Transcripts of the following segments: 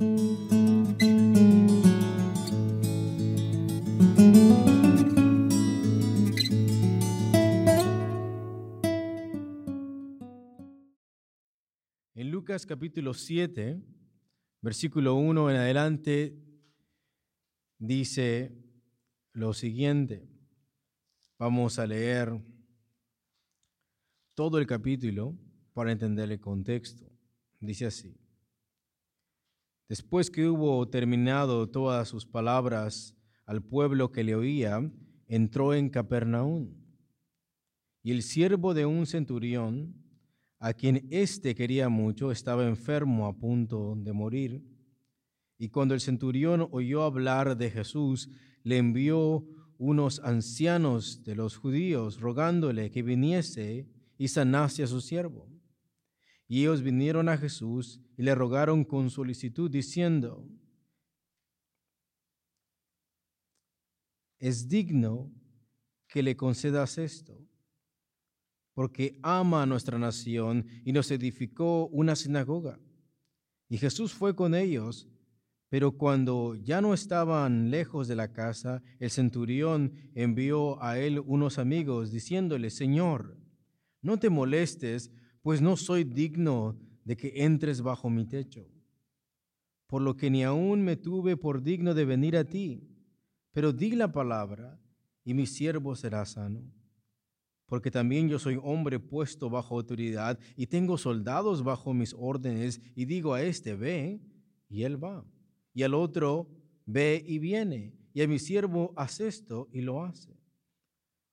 En Lucas capítulo 7, versículo 1 en adelante, dice lo siguiente. Vamos a leer todo el capítulo para entender el contexto. Dice así. Después que hubo terminado todas sus palabras al pueblo que le oía, entró en Capernaum. Y el siervo de un centurión, a quien éste quería mucho, estaba enfermo a punto de morir. Y cuando el centurión oyó hablar de Jesús, le envió unos ancianos de los judíos rogándole que viniese y sanase a su siervo. Y ellos vinieron a Jesús y le rogaron con solicitud, diciendo, es digno que le concedas esto, porque ama a nuestra nación y nos edificó una sinagoga. Y Jesús fue con ellos pero cuando ya no estaban lejos de la casa, el centurión envió a él unos amigos, diciéndole, Señor, no te molestes, pues no soy digno de que entres bajo mi techo, por lo que ni aún me tuve por digno de venir a ti, pero di la palabra y mi siervo será sano. Porque también yo soy hombre puesto bajo autoridad y tengo soldados bajo mis órdenes y digo a este, ve, y él va y al otro, ve y viene, y a mi siervo, haz esto, y lo hace.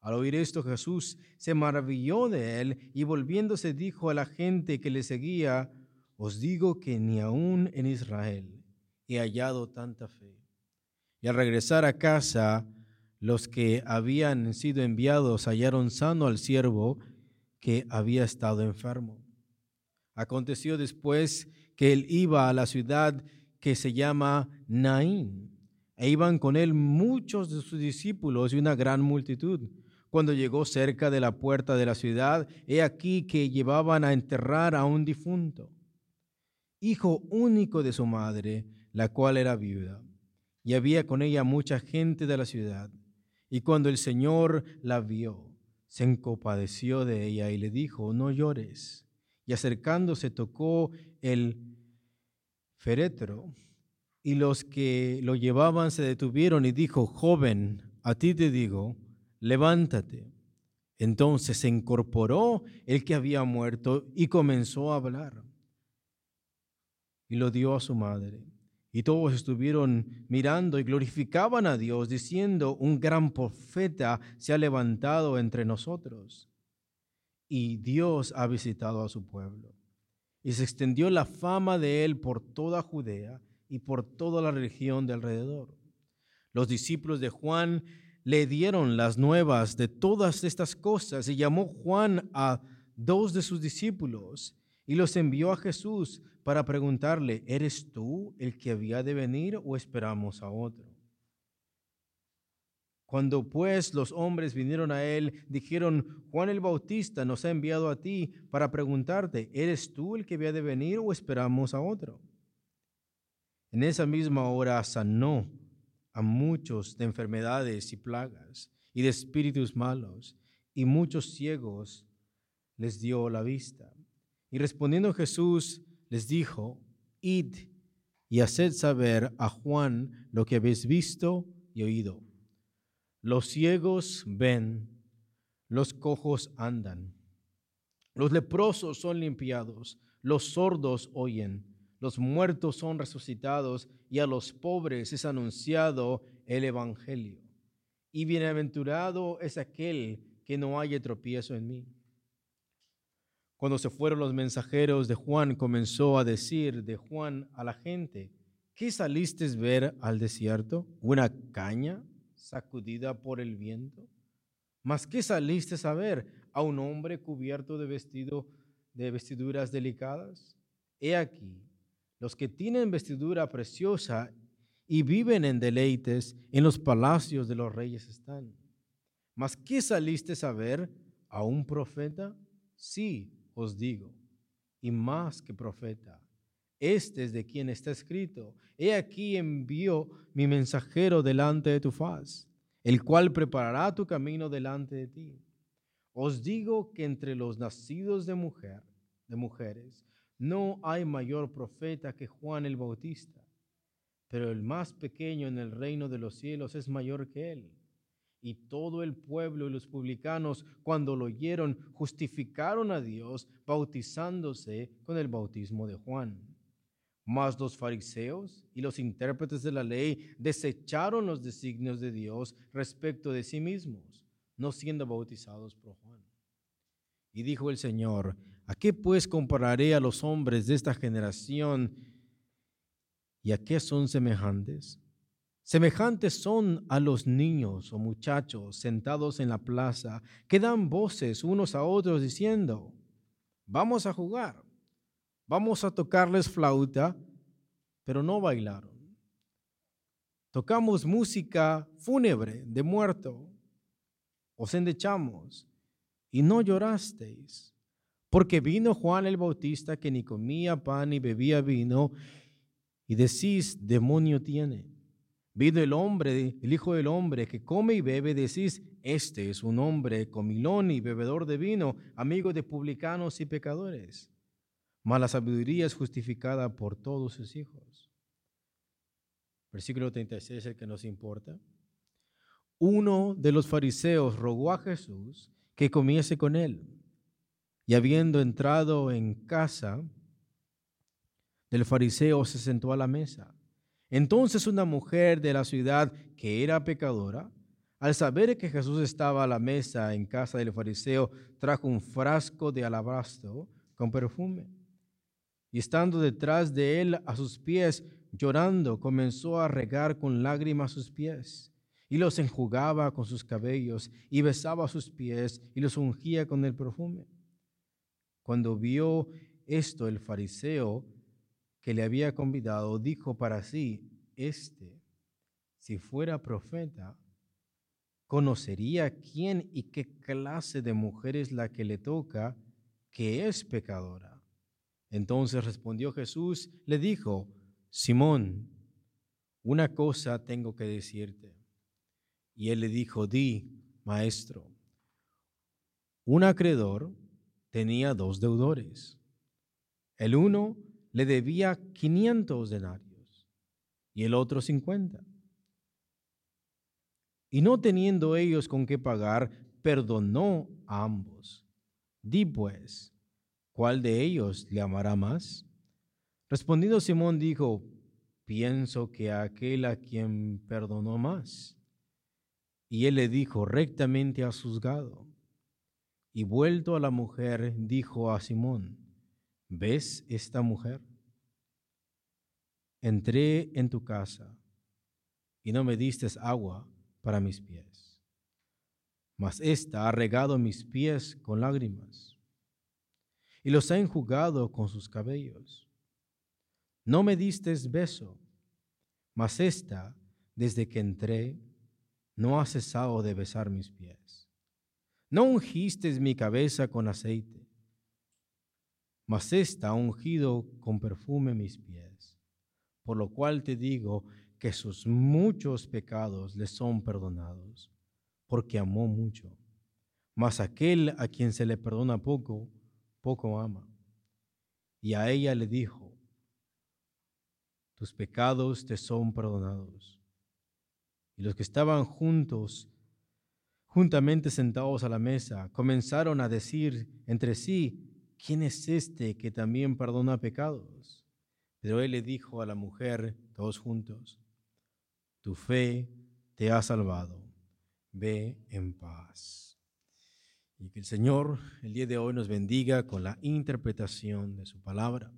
Al oír esto, Jesús se maravilló de él y volviéndose dijo a la gente que le seguía, os digo que ni aún en Israel he hallado tanta fe. Y al regresar a casa, los que habían sido enviados hallaron sano al siervo que había estado enfermo. Aconteció después que él iba a la ciudad que se llama Naín. E iban con él muchos de sus discípulos y una gran multitud. Cuando llegó cerca de la puerta de la ciudad, he aquí que llevaban a enterrar a un difunto, hijo único de su madre, la cual era viuda. Y había con ella mucha gente de la ciudad. Y cuando el Señor la vio, se encopadeció de ella y le dijo, no llores. Y acercándose tocó el féretro, y los que lo llevaban se detuvieron y dijo, joven, a ti te digo, levántate. Entonces se incorporó el que había muerto y comenzó a hablar. Y lo dio a su madre. Y todos estuvieron mirando y glorificaban a Dios, diciendo, un gran profeta se ha levantado entre nosotros. Y Dios ha visitado a su pueblo y se extendió la fama de él por toda Judea y por toda la región de alrededor. Los discípulos de Juan le dieron las nuevas de todas estas cosas y llamó Juan a dos de sus discípulos y los envió a Jesús para preguntarle, ¿eres tú el que había de venir o esperamos a otro? Cuando pues los hombres vinieron a él, dijeron, Juan el Bautista nos ha enviado a ti para preguntarte, ¿eres tú el que había de venir o esperamos a otro? En esa misma hora sanó a muchos de enfermedades y plagas y de espíritus malos, y muchos ciegos les dio la vista. Y respondiendo Jesús les dijo, id y haced saber a Juan lo que habéis visto y oído. Los ciegos ven, los cojos andan, los leprosos son limpiados, los sordos oyen, los muertos son resucitados y a los pobres es anunciado el Evangelio. Y bienaventurado es aquel que no haya tropiezo en mí. Cuando se fueron los mensajeros de Juan, comenzó a decir de Juan a la gente, ¿qué saliste ver al desierto? ¿Una caña? sacudida por el viento? ¿Mas qué saliste a ver? ¿A un hombre cubierto de vestido de vestiduras delicadas? He aquí, los que tienen vestidura preciosa y viven en deleites, en los palacios de los reyes están. ¿Mas qué saliste a ver? ¿A un profeta? Sí, os digo, y más que profeta. Este es de quien está escrito. He aquí envío mi mensajero delante de tu faz, el cual preparará tu camino delante de ti. Os digo que entre los nacidos de mujer, de mujeres, no hay mayor profeta que Juan el Bautista, pero el más pequeño en el reino de los cielos es mayor que él. Y todo el pueblo y los publicanos, cuando lo oyeron, justificaron a Dios bautizándose con el bautismo de Juan. Mas los fariseos y los intérpretes de la ley desecharon los designios de Dios respecto de sí mismos, no siendo bautizados por Juan. Y dijo el Señor, ¿a qué pues compararé a los hombres de esta generación? ¿Y a qué son semejantes? Semejantes son a los niños o muchachos sentados en la plaza que dan voces unos a otros diciendo, vamos a jugar, vamos a tocarles flauta, pero no bailaron. Tocamos música fúnebre de muerto, os endechamos y no llorasteis, porque vino Juan el Bautista que ni comía pan ni bebía vino, y decís, demonio tiene Vino el hombre, el Hijo del Hombre, que come y bebe, decís, este es un hombre comilón y bebedor de vino, amigo de publicanos y pecadores. Mas la sabiduría es justificada por todos sus hijos. Versículo 36 es el que nos importa. Uno de los fariseos rogó a Jesús que comiese con él. Y habiendo entrado en casa del fariseo, se sentó a la mesa. Entonces una mujer de la ciudad que era pecadora, al saber que Jesús estaba a la mesa en casa del fariseo, trajo un frasco de alabastro con perfume. Y estando detrás de él a sus pies, llorando, comenzó a regar con lágrimas sus pies, y los enjugaba con sus cabellos, y besaba sus pies, y los ungía con el perfume. Cuando vio esto el fariseo, que le había convidado, dijo para sí, este, si fuera profeta, conocería quién y qué clase de mujer es la que le toca, que es pecadora. Entonces respondió Jesús, le dijo, Simón, una cosa tengo que decirte. Y él le dijo, di, maestro, un acreedor tenía dos deudores. El uno le debía 500 denarios y el otro 50. Y no teniendo ellos con qué pagar, perdonó a ambos. Di pues, ¿cuál de ellos le amará más? Respondiendo Simón dijo, pienso que aquel a quien perdonó más. Y él le dijo, rectamente has juzgado. Y vuelto a la mujer, dijo a Simón, ¿ves esta mujer? Entré en tu casa y no me diste agua para mis pies, mas esta ha regado mis pies con lágrimas y los ha enjugado con sus cabellos. No me diste beso, mas esta, desde que entré, no ha cesado de besar mis pies. No ungiste mi cabeza con aceite mas ésta ha ungido con perfume mis pies. Por lo cual te digo que sus muchos pecados le son perdonados, porque amó mucho. Mas aquel a quien se le perdona poco, poco ama. Y a ella le dijo, tus pecados te son perdonados. Y los que estaban juntos, juntamente sentados a la mesa, comenzaron a decir entre sí, ¿quién es este que también perdona pecados? Pero él le dijo a la mujer, todos juntos, tu fe te ha salvado, ve en paz. Y que el Señor el día de hoy nos bendiga con la interpretación de su palabra.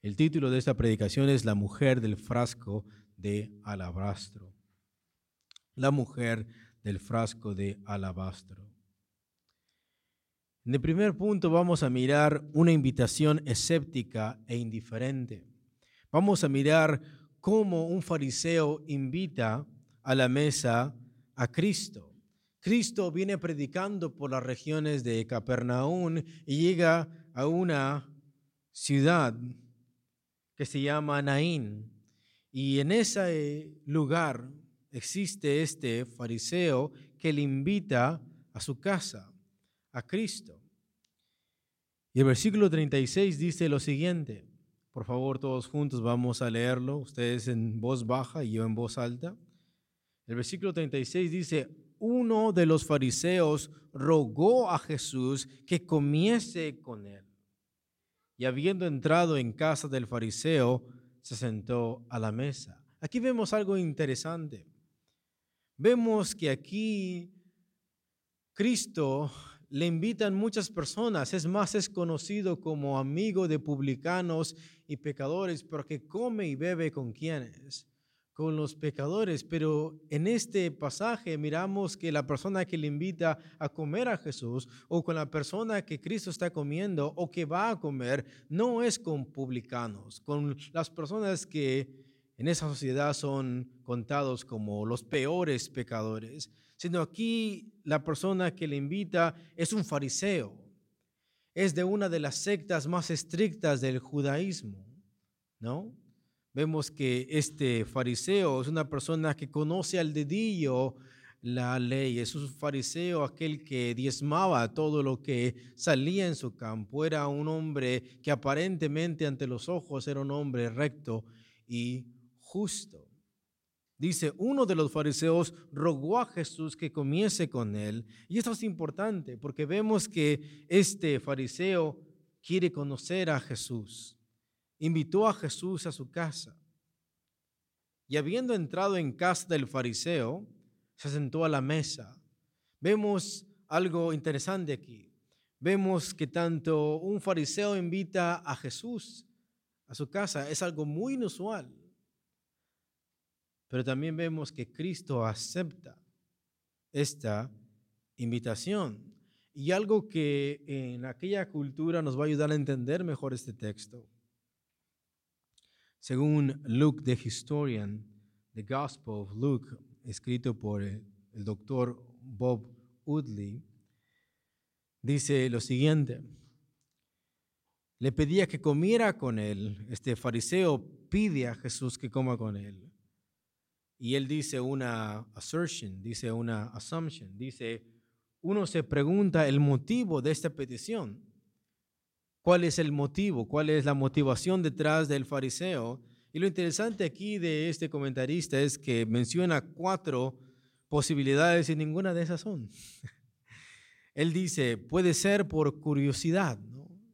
El título de esta predicación es La mujer del frasco de alabastro. La mujer del frasco de alabastro. En el primer punto vamos a mirar una invitación escéptica e indiferente. Vamos a mirar cómo un fariseo invita a la mesa a Cristo. Cristo viene predicando por las regiones de Capernaum y llega a una ciudad que se llama Naín. Y en ese lugar existe este fariseo que le invita a su casa, a Cristo. Y el versículo 36 dice lo siguiente. Por favor, todos juntos vamos a leerlo, ustedes en voz baja y yo en voz alta. El versículo 36 dice, uno de los fariseos rogó a Jesús que comiese con él. Y habiendo entrado en casa del fariseo, se sentó a la mesa. Aquí vemos algo interesante. Vemos que aquí Cristo le invitan muchas personas, es más, es conocido como amigo de publicanos y pecadores, porque come y bebe con quienes, con los pecadores. Pero en este pasaje miramos que la persona que le invita a comer a Jesús o con la persona que Cristo está comiendo o que va a comer, no es con publicanos, con las personas que en esa sociedad son contados como los peores pecadores sino aquí la persona que le invita es un fariseo, es de una de las sectas más estrictas del judaísmo, ¿no? Vemos que este fariseo es una persona que conoce al dedillo la ley, es un fariseo aquel que diezmaba todo lo que salía en su campo, era un hombre que aparentemente ante los ojos era un hombre recto y Dice, uno de los fariseos rogó a Jesús que comiese con él. Y esto es importante porque vemos que este fariseo quiere conocer a Jesús. Invitó a Jesús a su casa. Y habiendo entrado en casa del fariseo, se sentó a la mesa. Vemos algo interesante aquí. Vemos que tanto un fariseo invita a Jesús a su casa. Es algo muy inusual. Pero también vemos que Cristo acepta esta invitación. Y algo que en aquella cultura nos va a ayudar a entender mejor este texto. Según Luke the Historian, The Gospel of Luke, escrito por el, doctor Bob Woodley, dice lo siguiente. Le pedía que comiera con él. Este fariseo pide a Jesús que coma con él. Y él dice una assertion, dice una assumption, dice, uno se pregunta el motivo de esta petición. ¿Cuál es el motivo? ¿Cuál es la motivación detrás del fariseo? Y lo interesante aquí de este comentarista es que menciona cuatro posibilidades y ninguna de esas son. Él dice, puede ser por curiosidad.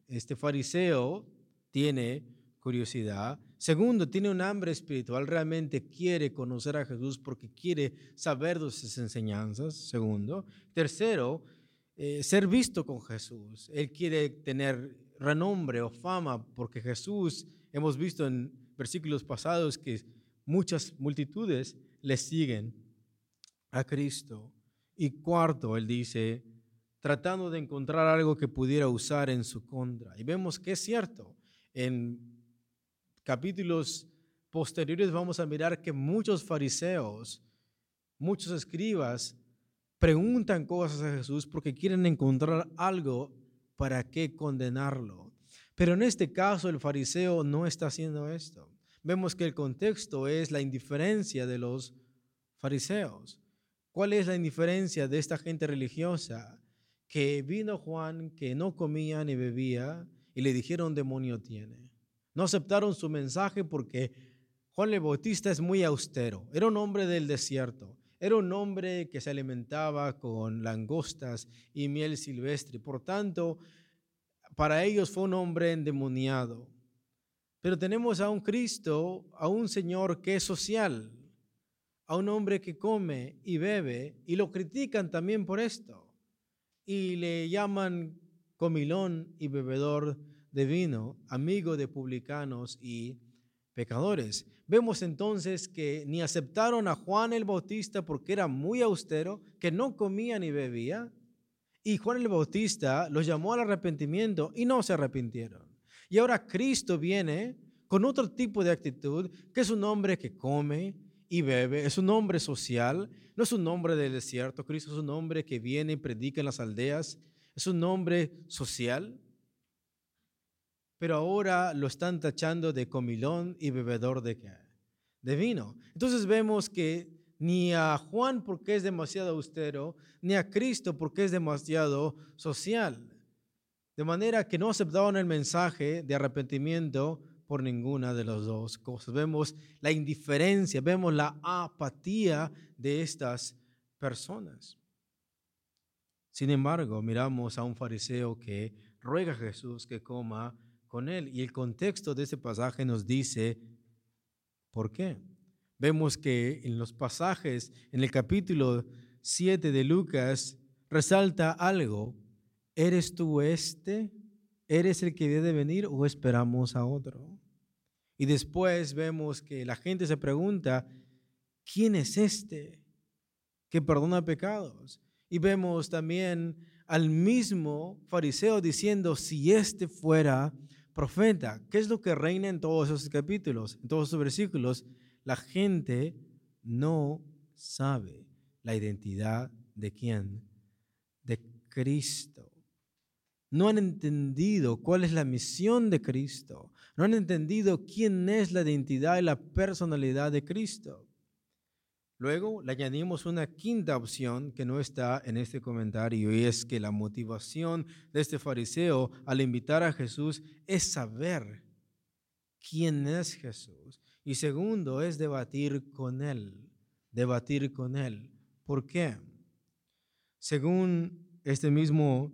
Este fariseo tiene curiosidad. Segundo, tiene un hambre espiritual, realmente quiere conocer a Jesús porque quiere saber de sus enseñanzas. Segundo. Tercero, eh, ser visto con Jesús. Él quiere tener renombre o fama porque Jesús, hemos visto en versículos pasados que muchas multitudes le siguen a Cristo. Y cuarto, él dice, tratando de encontrar algo que pudiera usar en su contra. Y vemos que es cierto. En capítulos posteriores vamos a mirar que muchos fariseos, muchos escribas, preguntan cosas a Jesús porque quieren encontrar algo para qué condenarlo. Pero en este caso el fariseo no está haciendo esto. Vemos que el contexto es la indiferencia de los fariseos. ¿Cuál es la indiferencia de esta gente religiosa? Que vino Juan, que no comía ni bebía, y le dijeron demonio tiene. No aceptaron su mensaje porque Juan el Bautista es muy austero. Era un hombre del desierto. Era un hombre que se alimentaba con langostas y miel silvestre. Por tanto, para ellos fue un hombre endemoniado. Pero tenemos a un Cristo, a un Señor que es social, a un hombre que come y bebe y lo critican también por esto. Y le llaman comilón y bebedor de vino, amigo de publicanos y pecadores. Vemos entonces que ni aceptaron a Juan el Bautista porque era muy austero, que no comía ni bebía, y Juan el Bautista los llamó al arrepentimiento y no se arrepintieron. Y ahora Cristo viene con otro tipo de actitud, que es un hombre que come y bebe, es un hombre social, no es un hombre del desierto, Cristo es un hombre que viene y predica en las aldeas, es un hombre social. Pero ahora lo están tachando de comilón y bebedor de, de vino. Entonces vemos que ni a Juan porque es demasiado austero, ni a Cristo porque es demasiado social. De manera que no aceptaban el mensaje de arrepentimiento por ninguna de las dos cosas. Vemos la indiferencia, vemos la apatía de estas personas. Sin embargo, miramos a un fariseo que ruega a Jesús que coma con él. Y el contexto de este pasaje nos dice por qué. Vemos que en los pasajes, en el capítulo 7 de Lucas, resalta algo. ¿Eres tú este? ¿Eres el que debe venir o esperamos a otro? Y después vemos que la gente se pregunta, ¿quién es este que perdona pecados? Y vemos también al mismo fariseo diciendo, si este fuera profeta, ¿qué es lo que reina en todos esos capítulos, en todos esos versículos? La gente no sabe la identidad de quién, de Cristo. No han entendido cuál es la misión de Cristo. No han entendido quién es la identidad y la personalidad de Cristo. Luego le añadimos una quinta opción que no está en este comentario y es que la motivación de este fariseo al invitar a Jesús es saber quién es Jesús. Y segundo es debatir con él, debatir con él. ¿Por qué? Según este mismo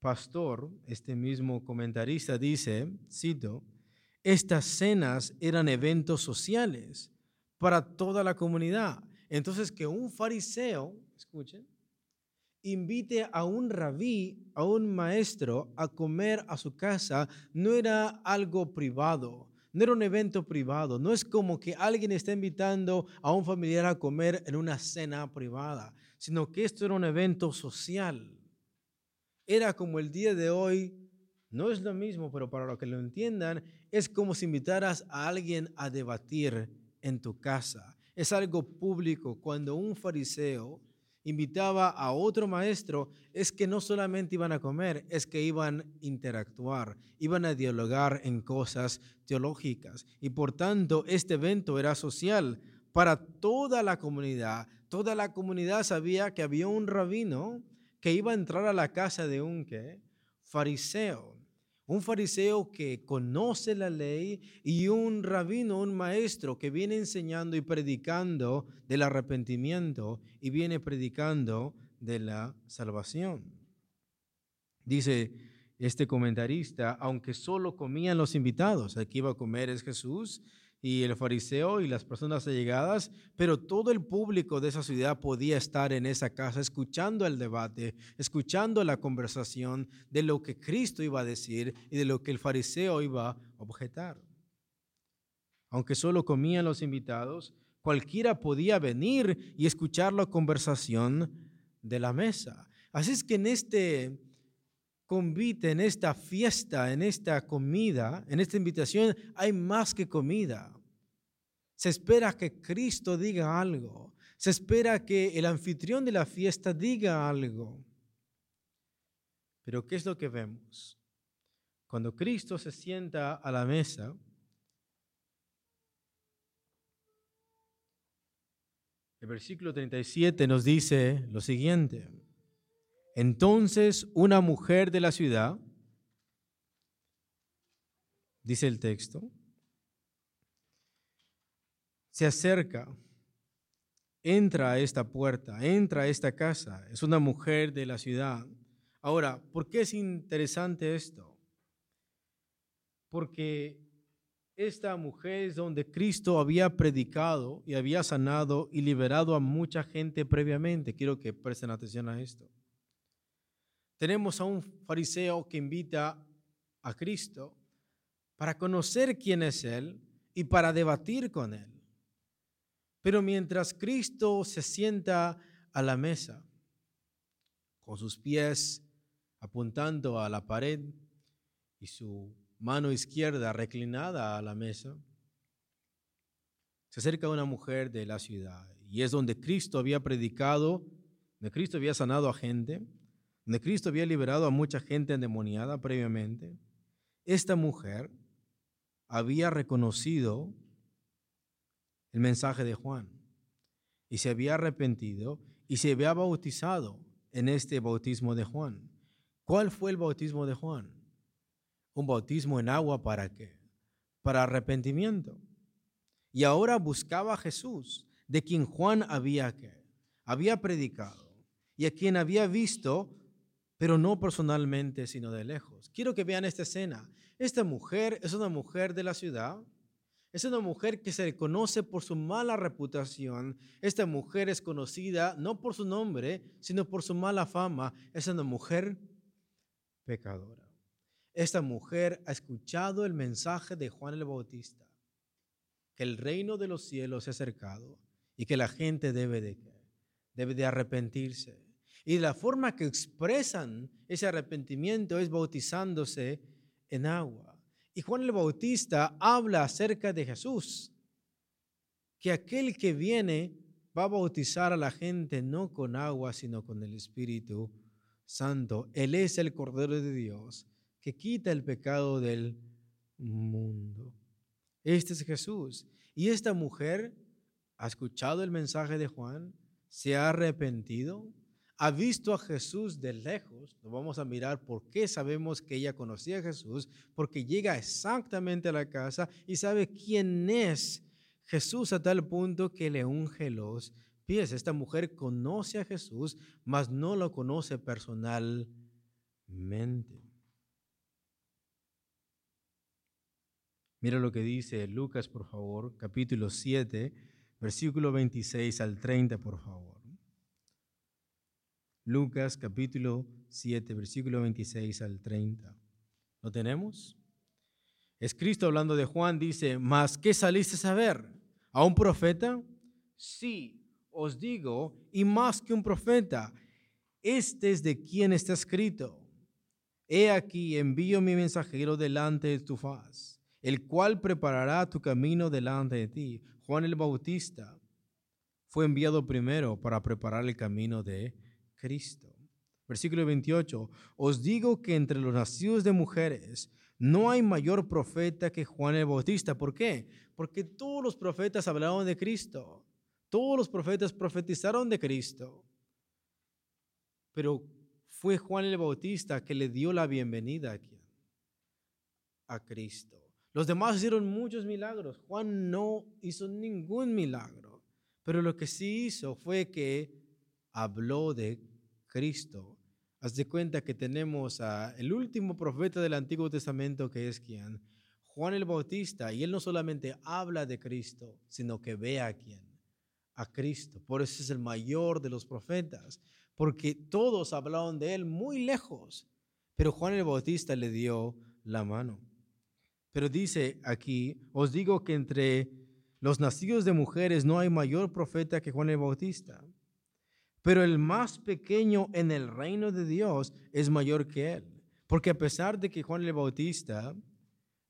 pastor, este mismo comentarista dice, cito, estas cenas eran eventos sociales para toda la comunidad. Entonces, que un fariseo, escuchen, invite a un rabí, a un maestro, a comer a su casa, no era algo privado, no era un evento privado, no es como que alguien está invitando a un familiar a comer en una cena privada, sino que esto era un evento social. Era como el día de hoy, no es lo mismo, pero para lo que lo entiendan, es como si invitaras a alguien a debatir en tu casa. Es algo público. Cuando un fariseo invitaba a otro maestro, es que no solamente iban a comer, es que iban a interactuar, iban a dialogar en cosas teológicas. Y por tanto, este evento era social para toda la comunidad. Toda la comunidad sabía que había un rabino que iba a entrar a la casa de un fariseo un fariseo que conoce la ley y un rabino, un maestro que viene enseñando y predicando del arrepentimiento y viene predicando de la salvación. Dice este comentarista, aunque solo comían los invitados, aquí iba a comer es Jesús y el fariseo y las personas allegadas, pero todo el público de esa ciudad podía estar en esa casa escuchando el debate, escuchando la conversación de lo que Cristo iba a decir y de lo que el fariseo iba a objetar. Aunque solo comían los invitados, cualquiera podía venir y escuchar la conversación de la mesa. Así es que en este convite, en esta fiesta, en esta comida, en esta invitación, hay más que comida. Se espera que Cristo diga algo. Se espera que el anfitrión de la fiesta diga algo. Pero ¿qué es lo que vemos? Cuando Cristo se sienta a la mesa, el versículo 37 nos dice lo siguiente. Entonces una mujer de la ciudad, dice el texto, se acerca, entra a esta puerta, entra a esta casa, es una mujer de la ciudad. Ahora, ¿por qué es interesante esto? Porque esta mujer es donde Cristo había predicado y había sanado y liberado a mucha gente previamente. Quiero que presten atención a esto. Tenemos a un fariseo que invita a Cristo para conocer quién es Él y para debatir con Él. Pero mientras Cristo se sienta a la mesa, con sus pies apuntando a la pared y su mano izquierda reclinada a la mesa, se acerca una mujer de la ciudad y es donde Cristo había predicado, donde Cristo había sanado a gente, donde Cristo había liberado a mucha gente endemoniada previamente, esta mujer había reconocido el mensaje de Juan y se había arrepentido y se había bautizado en este bautismo de Juan. ¿Cuál fue el bautismo de Juan? Un bautismo en agua para qué? Para arrepentimiento. Y ahora buscaba a Jesús, de quien Juan había, había predicado y a quien había visto, pero no personalmente, sino de lejos. Quiero que vean esta escena. Esta mujer es una mujer de la ciudad, es una mujer que se conoce por su mala reputación. Esta mujer es conocida no por su nombre, sino por su mala fama. Es una mujer pecadora. Esta mujer ha escuchado el mensaje de Juan el Bautista, que el reino de los cielos se ha acercado y que la gente debe de, debe de arrepentirse. Y la forma que expresan ese arrepentimiento es bautizándose en agua. Y Juan el Bautista habla acerca de Jesús, que aquel que viene va a bautizar a la gente no con agua, sino con el Espíritu Santo. Él es el Cordero de Dios que quita el pecado del mundo. Este es Jesús. Y esta mujer ha escuchado el mensaje de Juan, se ha arrepentido, ha visto a Jesús de lejos. Nos vamos a mirar por qué sabemos que ella conocía a Jesús, porque llega exactamente a la casa y sabe quién es Jesús a tal punto que le unge los pies. Esta mujer conoce a Jesús, mas no lo conoce personalmente. Mira lo que dice Lucas, por favor, capítulo 7, versículo 26 al 30, por favor. Lucas, capítulo 7, versículo 26 al 30. ¿Lo tenemos? Es Cristo hablando de Juan, dice, ¿mas qué saliste a ver? ¿A un profeta? Sí, os digo, y más que un profeta, este es de quien está escrito. He aquí, envío mi mensajero delante de tu faz el cual preparará tu camino delante de ti. Juan el Bautista fue enviado primero para preparar el camino de Cristo. Versículo 28, os digo que entre los nacidos de mujeres no hay mayor profeta que Juan el Bautista. ¿Por qué? Porque todos los profetas hablaron de Cristo. Todos los profetas profetizaron de Cristo. Pero fue Juan el Bautista que le dio la bienvenida aquí a Cristo. Los demás hicieron muchos milagros. Juan no hizo ningún milagro. Pero lo que sí hizo fue que habló de Cristo. Haz de cuenta que tenemos a el último profeta del Antiguo Testamento que es quien? Juan el Bautista. Y él no solamente habla de Cristo, sino que ve a quién? A Cristo. Por eso es el mayor de los profetas. Porque todos hablaron de él muy lejos. Pero Juan el Bautista le dio la mano. Pero dice aquí, os digo que entre los nacidos de mujeres no hay mayor profeta que Juan el Bautista. Pero el más pequeño en el reino de Dios es mayor que él. Porque a pesar de que Juan el Bautista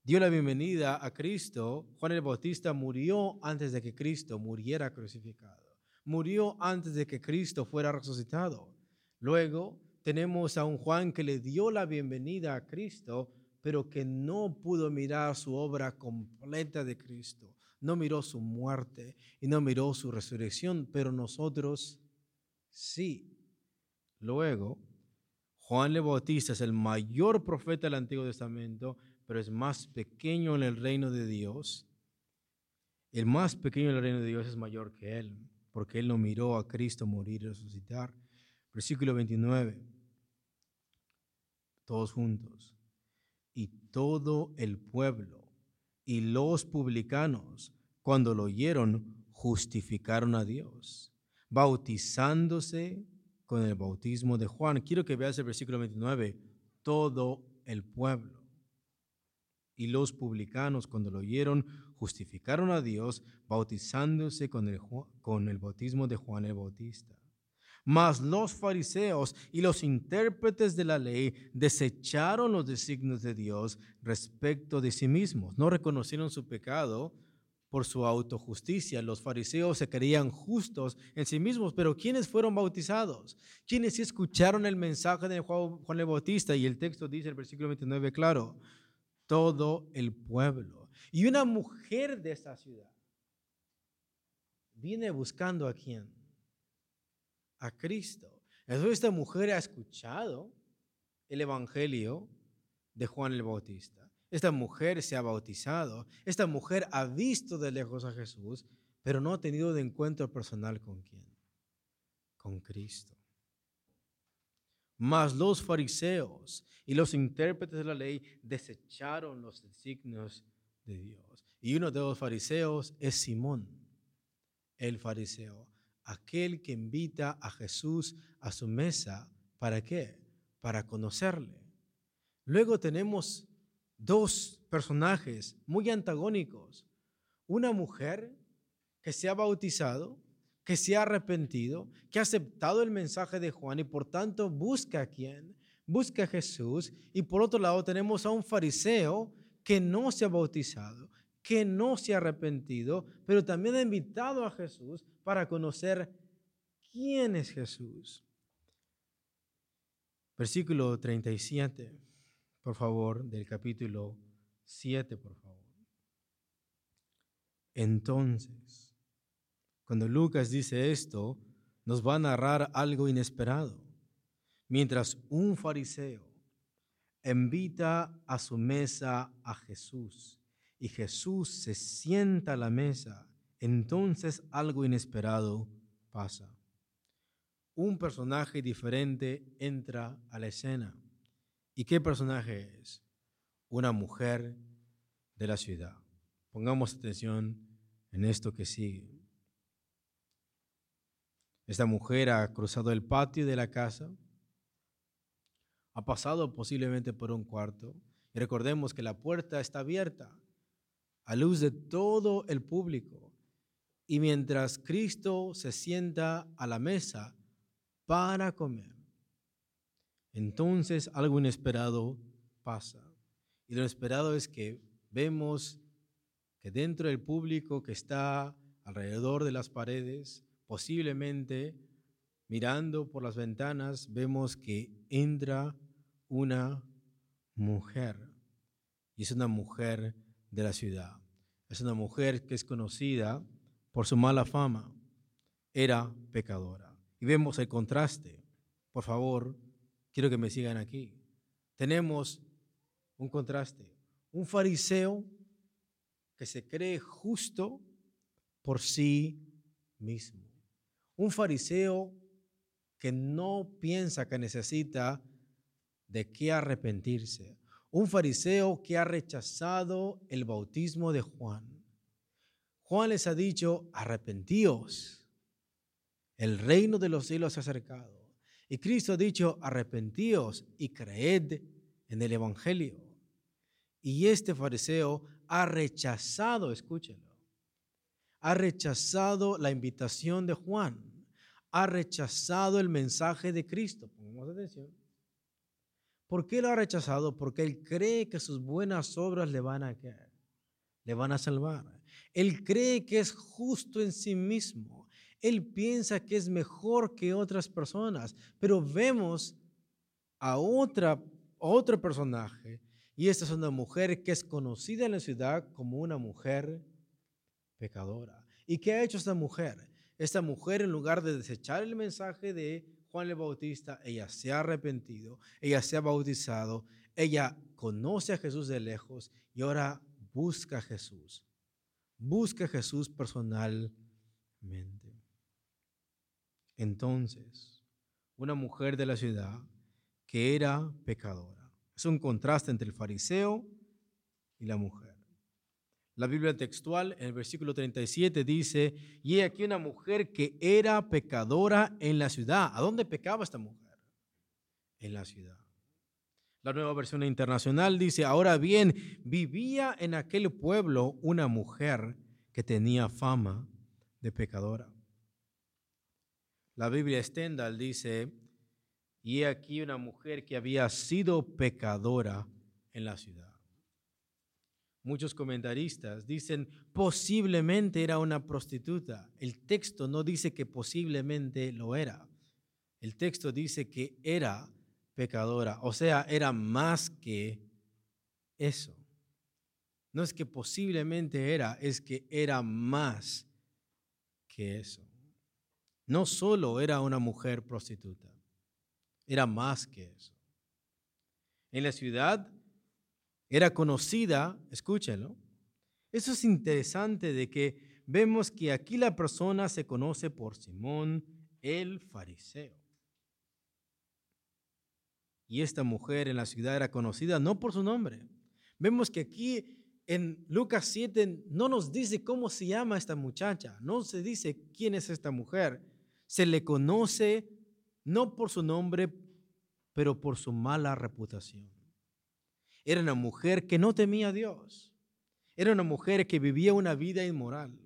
dio la bienvenida a Cristo, Juan el Bautista murió antes de que Cristo muriera crucificado. Murió antes de que Cristo fuera resucitado. Luego tenemos a un Juan que le dio la bienvenida a Cristo, pero que no pudo mirar su obra completa de Cristo. No miró su muerte y no miró su resurrección, pero nosotros sí. Luego, Juan le Bautista es el mayor profeta del Antiguo Testamento, pero es más pequeño en el reino de Dios. El más pequeño en el reino de Dios es mayor que él, porque él no miró a Cristo morir y resucitar. Versículo 29. Todos juntos y todo el pueblo y los publicanos, cuando lo oyeron, justificaron a Dios, bautizándose con el bautismo de Juan. Quiero que veas el versículo 29. Todo el pueblo y los publicanos, cuando lo oyeron, justificaron a Dios, bautizándose con el, con el bautismo de Juan el Bautista. Mas los fariseos y los intérpretes de la ley desecharon los designios de Dios respecto de sí mismos. No reconocieron su pecado por su autojusticia. Los fariseos se creían justos en sí mismos, pero ¿quiénes fueron bautizados? ¿Quiénes escucharon el mensaje de Juan, el Bautista? Y el texto dice, el versículo 29, claro, todo el pueblo. Y una mujer de esa ciudad viene buscando a quién? A Cristo. Entonces esta mujer ha escuchado el Evangelio de Juan el Bautista. Esta mujer se ha bautizado. Esta mujer ha visto de lejos a Jesús, pero no ha tenido de encuentro personal con quién? Con Cristo. Mas los fariseos y los intérpretes de la ley desecharon los designios de Dios. Y uno de los fariseos es Simón, el fariseo, aquel que invita a Jesús a su mesa. ¿Para qué? Para conocerle. Luego tenemos dos personajes muy antagónicos. Una mujer que se ha bautizado, que se ha arrepentido, que ha aceptado el mensaje de Juan y por tanto busca a quién? Busca a Jesús. Y por otro lado tenemos a un fariseo que no se ha bautizado, que no se ha arrepentido, pero también ha invitado a Jesús para conocer quién es Jesús. Versículo 37, por favor, del capítulo 7, por favor. Entonces, cuando Lucas dice esto, nos va a narrar algo inesperado. Mientras un fariseo invita a su mesa a Jesús y Jesús se sienta a la mesa, entonces algo inesperado pasa. Un personaje diferente entra a la escena. ¿Y qué personaje es? Una mujer de la ciudad. Pongamos atención en esto que sigue. Esta mujer ha cruzado el patio de la casa, ha pasado posiblemente por un cuarto, y recordemos que la puerta está abierta a luz de todo el público. Y mientras Cristo se sienta a la mesa para comer, entonces algo inesperado pasa. Y lo inesperado es que vemos que dentro del público que está alrededor de las paredes, posiblemente mirando por las ventanas, vemos que entra una mujer. Y es una mujer de la ciudad. Es una mujer que es conocida por su mala fama. Era pecadora. Y vemos el contraste. Por favor, quiero que me sigan aquí. Tenemos un contraste. Un fariseo que se cree justo por sí mismo. Un fariseo que no piensa que necesita de qué arrepentirse. Un fariseo que ha rechazado el bautismo de Juan. Juan les ha dicho, arrepentíos, el reino de los cielos se ha acercado. Y Cristo ha dicho, arrepentíos y creed en el Evangelio. Y este fariseo ha rechazado, escúchenlo, ha rechazado la invitación de Juan, ha rechazado el mensaje de Cristo. Pongamos atención. ¿Por qué lo ha rechazado? Porque él cree que sus buenas obras le van a le van a salvar. Él cree que es justo en sí mismo. Él piensa que es mejor que otras personas, pero vemos a otra otro personaje y esta es una mujer que es conocida en la ciudad como una mujer pecadora. ¿Y qué ha hecho esta mujer? Esta mujer, en lugar de desechar el mensaje de Juan el Bautista, ella se ha arrepentido, ella se ha bautizado, ella conoce a Jesús de lejos y ahora busca a Jesús. Busca a Jesús personalmente. Entonces, una mujer de la ciudad que era pecadora es un contraste entre el fariseo y la mujer. La Biblia textual en el versículo 37 dice, y he aquí una mujer que era pecadora en la ciudad. ¿A dónde pecaba esta mujer? En la ciudad. La nueva versión internacional dice, ahora bien, vivía en aquel pueblo una mujer que tenía fama de pecadora. La Biblia Stendhal dice, y aquí una mujer que había sido pecadora en la ciudad. Muchos comentaristas dicen posiblemente era una prostituta. El texto no dice que posiblemente lo era. El texto dice que era pecadora, o sea, era más que eso. No es que posiblemente era, es que era más que eso. No solo era una mujer prostituta, era más que eso. En la ciudad era conocida, escúchenlo, eso es interesante de que vemos que aquí la persona se conoce por Simón el fariseo. Y esta mujer en la ciudad era conocida no por su nombre. Vemos que aquí en Lucas 7 no nos dice cómo se llama esta muchacha, no se dice quién es esta mujer. Se le conoce no por su nombre, pero por su mala reputación. Era una mujer que no temía a Dios. Era una mujer que vivía una vida inmoral.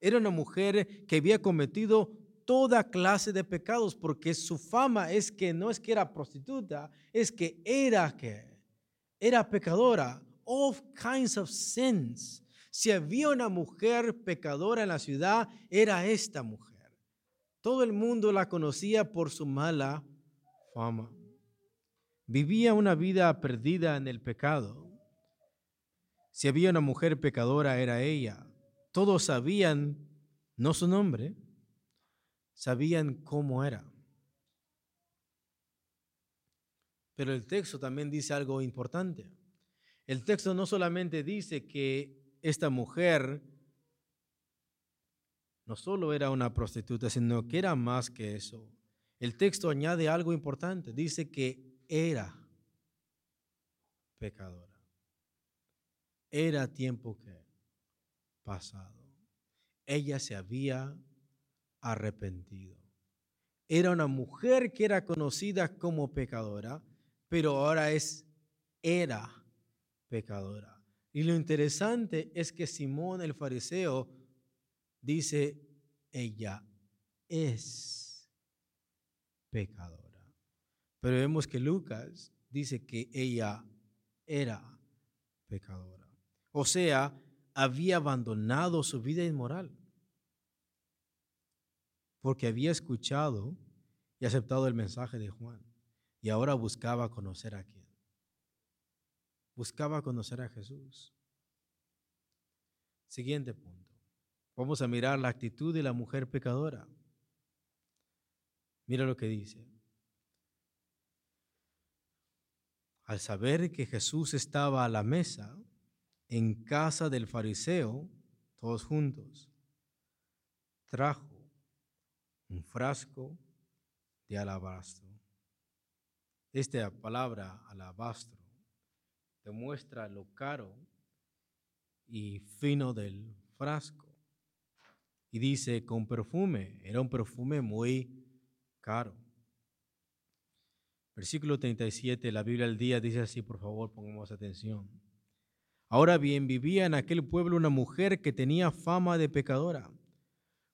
Era una mujer que había cometido toda clase de pecados porque su fama es que no es que era prostituta, es que era que era pecadora all kinds of sins. Si había una mujer pecadora en la ciudad, era esta mujer. Todo el mundo la conocía por su mala fama. Vivía una vida perdida en el pecado. Si había una mujer pecadora, era ella. Todos sabían, no su nombre, sabían cómo era. Pero el texto también dice algo importante. El texto no solamente dice que esta mujer no solo era una prostituta, sino que era más que eso. El texto añade algo importante. Dice que era pecadora. Era tiempo que pasado. Ella se había arrepentido. Era una mujer que era conocida como pecadora, pero ahora es era pecadora. Y lo interesante es que Simón el fariseo dice, ella es pecadora. Pero vemos que Lucas dice que ella era pecadora. O sea, había abandonado su vida inmoral porque había escuchado y aceptado el mensaje de Juan y ahora buscaba conocer a quién buscaba conocer a Jesús. Siguiente punto. Vamos a mirar la actitud de la mujer pecadora. Mira lo que dice. Al saber que Jesús estaba a la mesa en casa del fariseo, todos juntos, trajo un frasco de alabastro. Esta palabra alabastro demuestra lo caro y fino del frasco. Y dice con perfume, era un perfume muy caro. Versículo 37, la Biblia al día dice así, por favor, pongamos atención. Ahora bien, vivía en aquel pueblo una mujer que tenía fama de pecadora.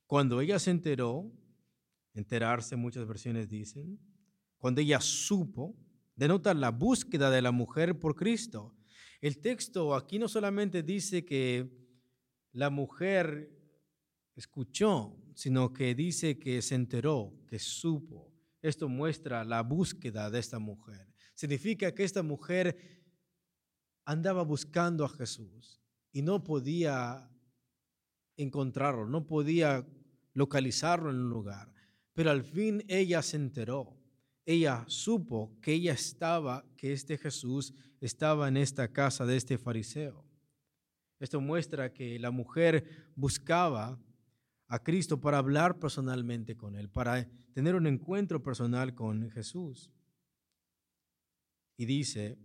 Cuando ella se enteró, enterarse muchas versiones dicen, cuando ella supo denota la búsqueda de la mujer por Cristo. El texto aquí no solamente dice que la mujer escuchó, sino que dice que se enteró, que supo. Esto muestra la búsqueda de esta mujer. Significa que esta mujer andaba buscando a Jesús y no podía encontrarlo, no podía localizarlo en un lugar, pero al fin ella se enteró ella supo que ella estaba, que este Jesús estaba en esta casa de este fariseo. Esto muestra que la mujer buscaba a Cristo para hablar personalmente con él, para tener un encuentro personal con Jesús. Y dice,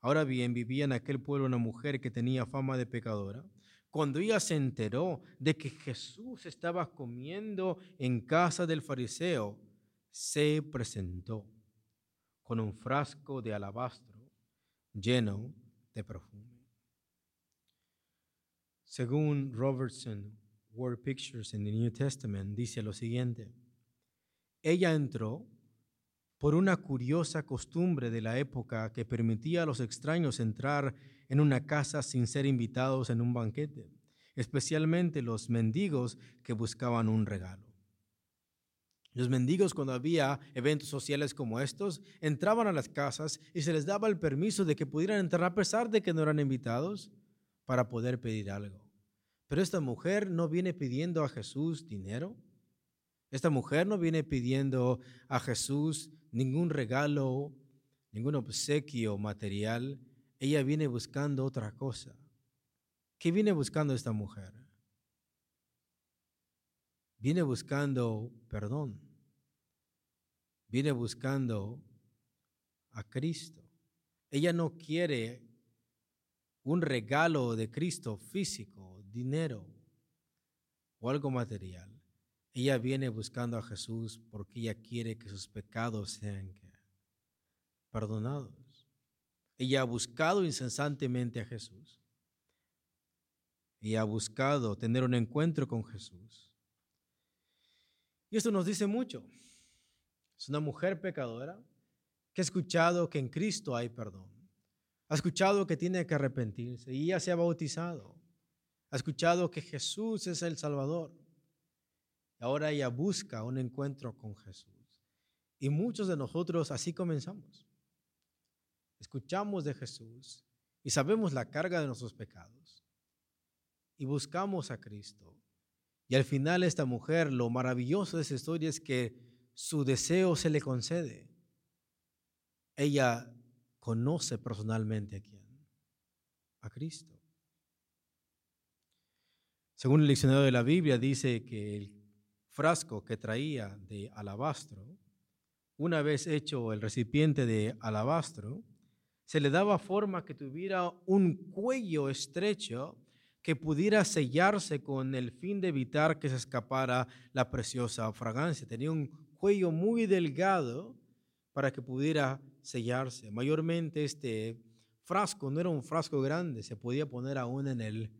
ahora bien, vivía en aquel pueblo una mujer que tenía fama de pecadora. Cuando ella se enteró de que Jesús estaba comiendo en casa del fariseo, se presentó con un frasco de alabastro lleno de perfume. Según Robertson, Word Pictures in the New Testament, dice lo siguiente. Ella entró por una curiosa costumbre de la época que permitía a los extraños entrar en una casa sin ser invitados en un banquete, especialmente los mendigos que buscaban un regalo. Los mendigos cuando había eventos sociales como estos, entraban a las casas y se les daba el permiso de que pudieran entrar a pesar de que no eran invitados para poder pedir algo. Pero esta mujer no viene pidiendo a Jesús dinero. Esta mujer no viene pidiendo a Jesús ningún regalo, ningún obsequio material. Ella viene buscando otra cosa. ¿Qué viene buscando esta mujer? Viene buscando perdón. Viene buscando a Cristo. Ella no quiere un regalo de Cristo físico, dinero o algo material. Ella viene buscando a Jesús porque ella quiere que sus pecados sean perdonados. Ella ha buscado incesantemente a Jesús. Y ha buscado tener un encuentro con Jesús. Y esto nos dice mucho. Es una mujer pecadora que ha escuchado que en Cristo hay perdón. Ha escuchado que tiene que arrepentirse y ya se ha bautizado. Ha escuchado que Jesús es el Salvador. Ahora ella busca un encuentro con Jesús. Y muchos de nosotros así comenzamos. Escuchamos de Jesús y sabemos la carga de nuestros pecados. Y buscamos a Cristo y al final esta mujer, lo maravilloso de esa historia es que su deseo se le concede. Ella conoce personalmente a quién, a Cristo. Según el diccionario de la Biblia dice que el frasco que traía de alabastro, una vez hecho el recipiente de alabastro, se le daba forma que tuviera un cuello estrecho que pudiera sellarse con el fin de evitar que se escapara la preciosa fragancia. Tenía un cuello muy delgado para que pudiera sellarse. Mayormente este frasco no era un frasco grande, se podía poner aún en el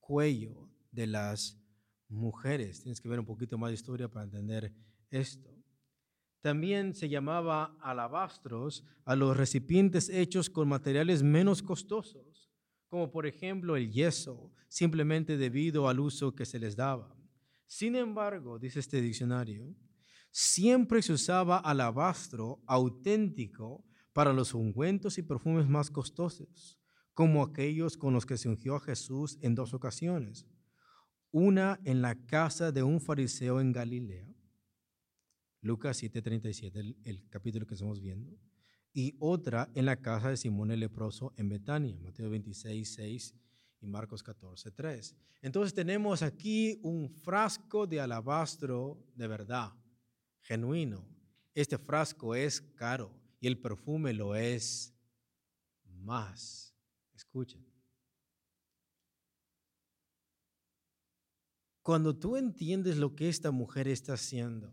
cuello de las mujeres. Tienes que ver un poquito más de historia para entender esto. También se llamaba alabastros a los recipientes hechos con materiales menos costosos como por ejemplo el yeso, simplemente debido al uso que se les daba. Sin embargo, dice este diccionario, siempre se usaba alabastro auténtico para los ungüentos y perfumes más costosos, como aquellos con los que se ungió a Jesús en dos ocasiones. Una en la casa de un fariseo en Galilea, Lucas 7:37, el, el capítulo que estamos viendo, y otra en la casa de Simón el leproso en Betania, Mateo 26, 6 y Marcos 14, 3. Entonces tenemos aquí un frasco de alabastro de verdad, genuino. Este frasco es caro y el perfume lo es más. Escuchen. Cuando tú entiendes lo que esta mujer está haciendo,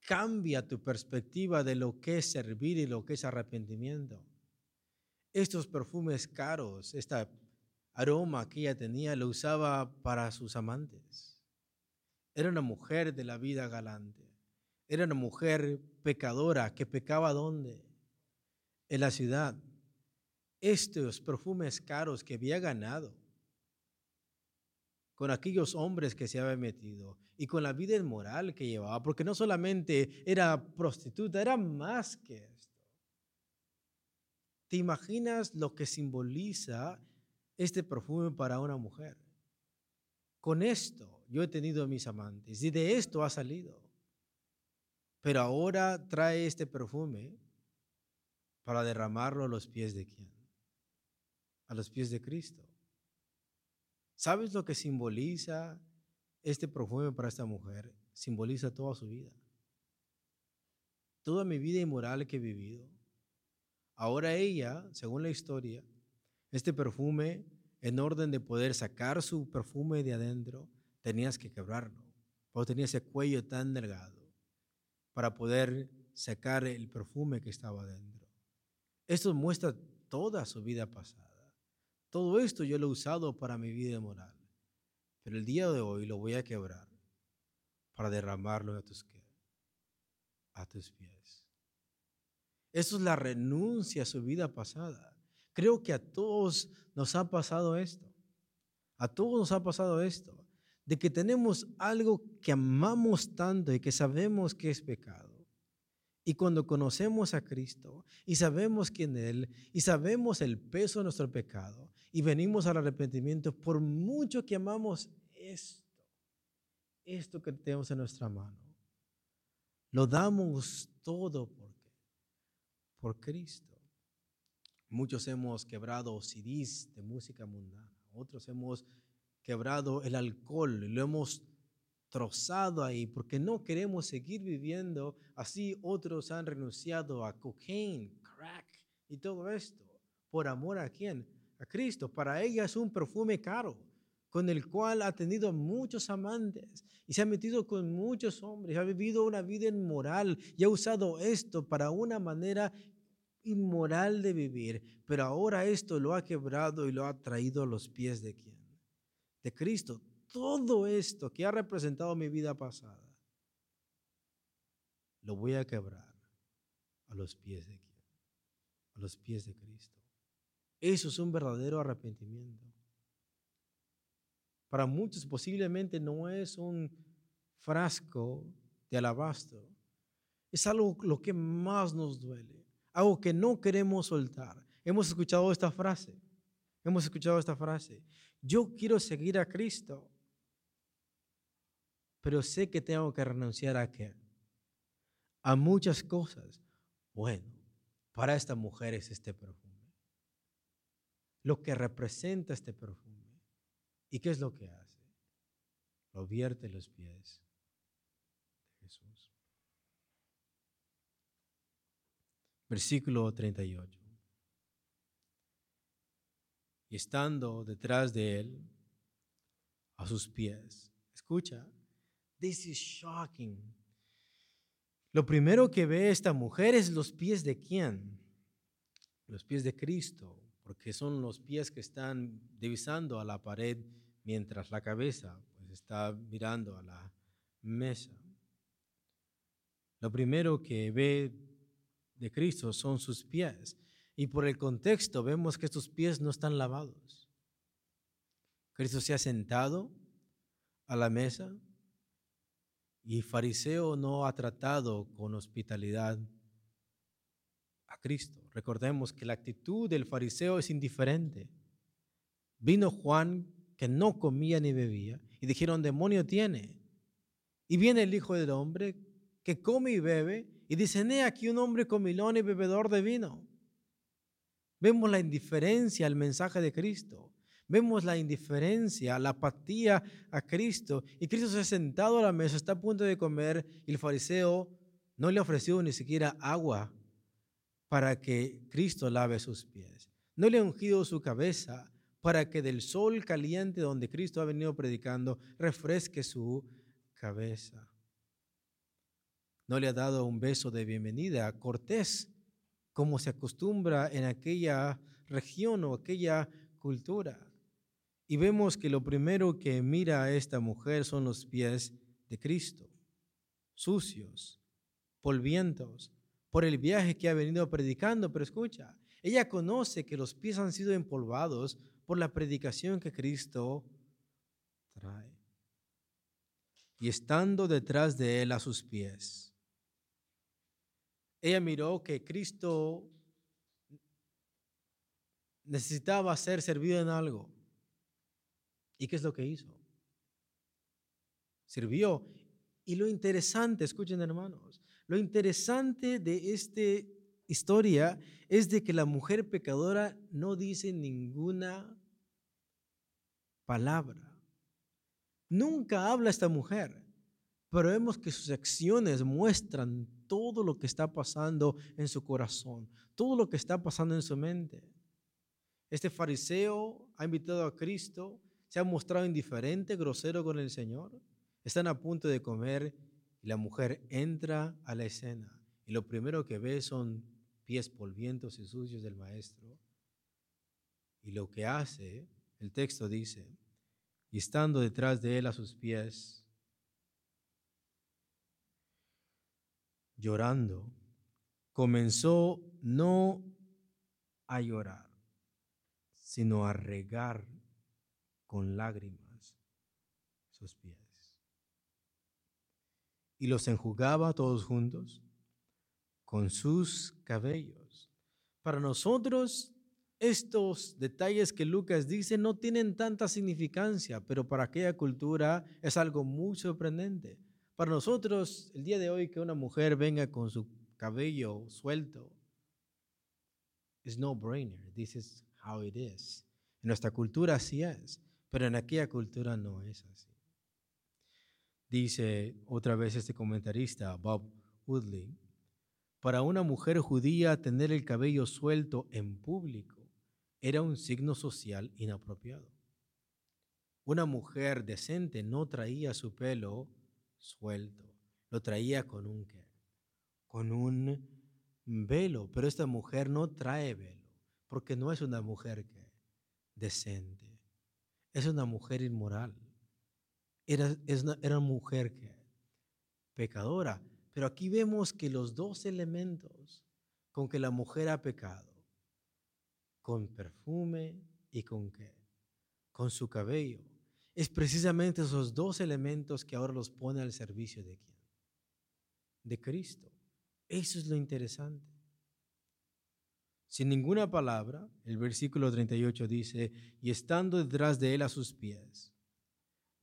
cambia tu perspectiva de lo que es servir y lo que es arrepentimiento. Estos perfumes caros, esta aroma que ella tenía, lo usaba para sus amantes. Era una mujer de la vida galante. Era una mujer pecadora que pecaba ¿dónde? En la ciudad. Estos perfumes caros que había ganado con aquellos hombres que se había metido y con la vida inmoral que llevaba, porque no solamente era prostituta, era más que esto. ¿Te imaginas lo que simboliza este perfume para una mujer? Con esto yo he tenido mis amantes y de esto ha salido. Pero ahora trae este perfume para derramarlo a los pies de quién? A los pies de Cristo. ¿Sabes lo que simboliza este perfume para esta mujer? Simboliza toda su vida. Toda mi vida inmoral que he vivido. Ahora ella, según la historia, este perfume, en orden de poder sacar su perfume de adentro, tenías que quebrarlo. Porque tenía ese cuello tan delgado para poder sacar el perfume que estaba adentro. Esto muestra toda su vida pasada. Todo esto yo lo he usado para mi vida moral, pero el día de hoy lo voy a quebrar para derramarlo a tus, pies. Eso es la renuncia a su vida pasada. Creo que a todos nos ha pasado esto. A todos nos ha pasado esto. de que tenemos algo que amamos tanto y que sabemos que es pecado. Y cuando conocemos a Cristo y sabemos quién Él y sabemos el peso de nuestro pecado y venimos al arrepentimiento, por mucho que amamos esto, esto que tenemos en nuestra mano, lo damos todo por, por Cristo. Muchos hemos quebrado CDs de música mundana, otros hemos quebrado el alcohol lo hemos trozado ahí porque no queremos seguir viviendo así. Otros han renunciado a cocaine, crack y todo esto. ¿Por amor a quién? A Cristo. Para ella es un perfume caro con el cual ha tenido muchos amantes y se ha metido con muchos hombres, ha vivido una vida inmoral y ha usado esto para una manera inmoral de vivir, pero ahora esto lo ha quebrado y lo ha traído a los pies de quién? De Cristo todo esto que ha representado mi vida pasada, lo voy a quebrar a los pies de quién? A los pies de Cristo. Eso es un verdadero arrepentimiento. Para muchos posiblemente no es un frasco de alabastro. Es algo lo que más nos duele, algo que no queremos soltar. Hemos escuchado esta frase. Hemos escuchado esta frase. Yo quiero seguir a Cristo, pero sé que tengo que renunciar a qué? A muchas cosas. Bueno, para esta mujer es este perfume. Lo que representa este perfume. ¿Y qué es lo que hace? Lo vierte los pies de Jesús. Versículo 38. Y estando detrás de él, a sus pies, escucha, This is shocking. Lo primero que ve esta mujer es los pies de quién? Los pies de Cristo, porque son los pies que están divisando a la pared mientras la cabeza pues, está mirando a la mesa. Lo primero que ve de Cristo son sus pies. Y por el contexto vemos que estos pies no están lavados. Cristo se ha sentado a la mesa, y fariseo no ha tratado con hospitalidad a Cristo. Recordemos que la actitud del fariseo es indiferente. Vino Juan que no comía ni bebía y dijeron, demonio tiene. Y viene el Hijo del Hombre que come y bebe y dicen, he aquí un hombre comilón y bebedor de vino. Vemos la indiferencia al mensaje de Cristo. Vemos la indiferencia, la apatía a Cristo. Y Cristo se ha sentado a la mesa, está a punto de comer y el fariseo no le ha ofrecido ni siquiera agua para que Cristo lave sus pies. No le ha ungido su cabeza para que del sol caliente donde Cristo ha venido predicando refresque su cabeza. No le ha dado un beso de bienvenida cortés, como se acostumbra en aquella región o aquella cultura. Y vemos que lo primero que mira a esta mujer son los pies de Cristo, sucios, polvientos, por el viaje que ha venido predicando. Pero escucha, ella conoce que los pies han sido empolvados por la predicación que Cristo trae. Y estando detrás de él a sus pies, ella miró que Cristo necesitaba ser servido en algo. ¿Y qué es lo que hizo? Sirvió. Y lo interesante, escuchen hermanos, lo interesante de esta historia es de que la mujer pecadora no dice ninguna palabra. Nunca habla esta mujer, pero vemos que sus acciones muestran todo lo que está pasando en su corazón, todo lo que está pasando en su mente. Este fariseo ha invitado a Cristo se ha mostrado indiferente, grosero con el Señor. Están a punto de comer la mujer entra a la escena y lo primero que ve son pies polvientos y sucios del maestro. Y lo que hace, el texto dice, y estando detrás de él a sus pies, llorando, comenzó no a llorar, sino a regar con lágrimas sus pies. Y los enjugaba todos juntos con sus cabellos. Para nosotros, estos detalles que Lucas dice no tienen tanta significancia, pero para aquella cultura es algo muy sorprendente. Para nosotros, el día de hoy, que una mujer venga con su cabello suelto, es no brainer. This is how it is. En nuestra cultura así es, pero en aquella cultura no es así. Dice otra vez este comentarista, Bob Woodley, para una mujer judía tener el cabello suelto en público era un signo social inapropiado. Una mujer decente no traía su pelo suelto, lo traía con un qué? Con un velo, pero esta mujer no trae velo, porque no es una mujer que decente, es una mujer inmoral, era, era mujer que pecadora, pero aquí vemos que los dos elementos con que la mujer ha pecado, con perfume y con qué, con su cabello, es precisamente esos dos elementos que ahora los pone al servicio de quién? De Cristo. Eso es lo interesante. Sin ninguna palabra, el versículo 38 dice, y estando detrás de él a sus pies,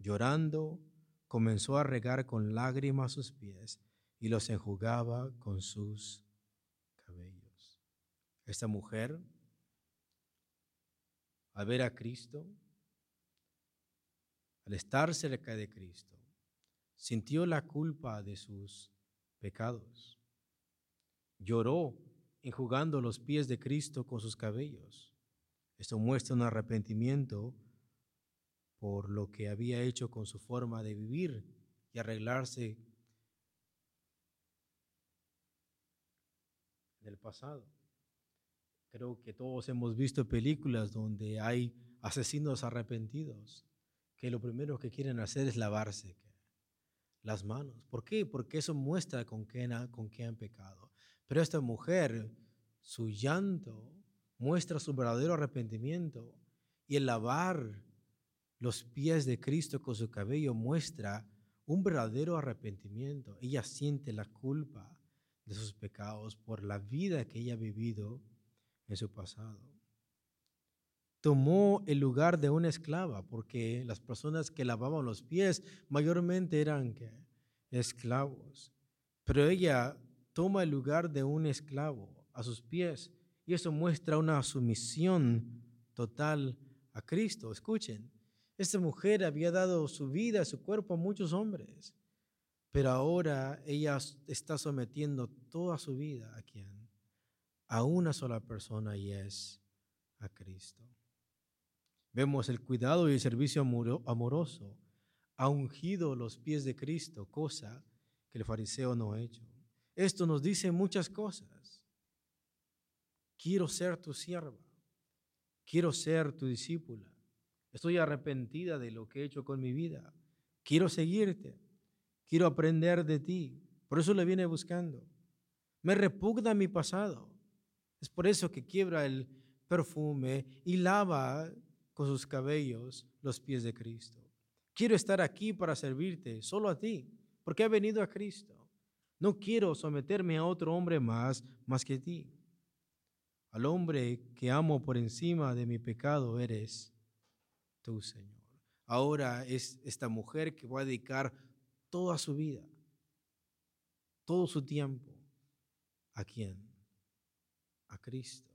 llorando, comenzó a regar con lágrimas sus pies y los enjugaba con sus cabellos. Esta mujer, al ver a Cristo, al estar cerca de Cristo, sintió la culpa de sus pecados. Lloró enjugando los pies de Cristo con sus cabellos. Esto muestra un arrepentimiento por lo que había hecho con su forma de vivir y arreglarse del pasado. Creo que todos hemos visto películas donde hay asesinos arrepentidos que lo primero que quieren hacer es lavarse las manos. ¿Por qué? Porque eso muestra con qué, con qué han pecado. Pero esta mujer, su llanto muestra su verdadero arrepentimiento y el lavar los pies de Cristo con su cabello muestra un verdadero arrepentimiento. Ella siente la culpa de sus pecados por la vida que ella ha vivido en su pasado. Tomó el lugar de una esclava porque las personas que lavaban los pies mayormente eran esclavos. Pero ella toma el lugar de un esclavo a sus pies y eso muestra una sumisión total a Cristo. Escuchen, esta mujer había dado su vida, su cuerpo a muchos hombres, pero ahora ella está sometiendo toda su vida a quién? A una sola persona y es a Cristo. Vemos el cuidado y el servicio amoroso. Ha ungido los pies de Cristo, cosa que el fariseo no ha hecho. Esto nos dice muchas cosas. Quiero ser tu sierva. Quiero ser tu discípula. Estoy arrepentida de lo que he hecho con mi vida. Quiero seguirte. Quiero aprender de ti. Por eso le viene buscando. Me repugna mi pasado. Es por eso que quiebra el perfume y lava con sus cabellos los pies de Cristo. Quiero estar aquí para servirte, solo a ti, porque he venido a Cristo. No quiero someterme a otro hombre más, más que ti. Al hombre que amo por encima de mi pecado eres tu Señor. Ahora es esta mujer que va a dedicar toda su vida, todo su tiempo, ¿a quién? A Cristo.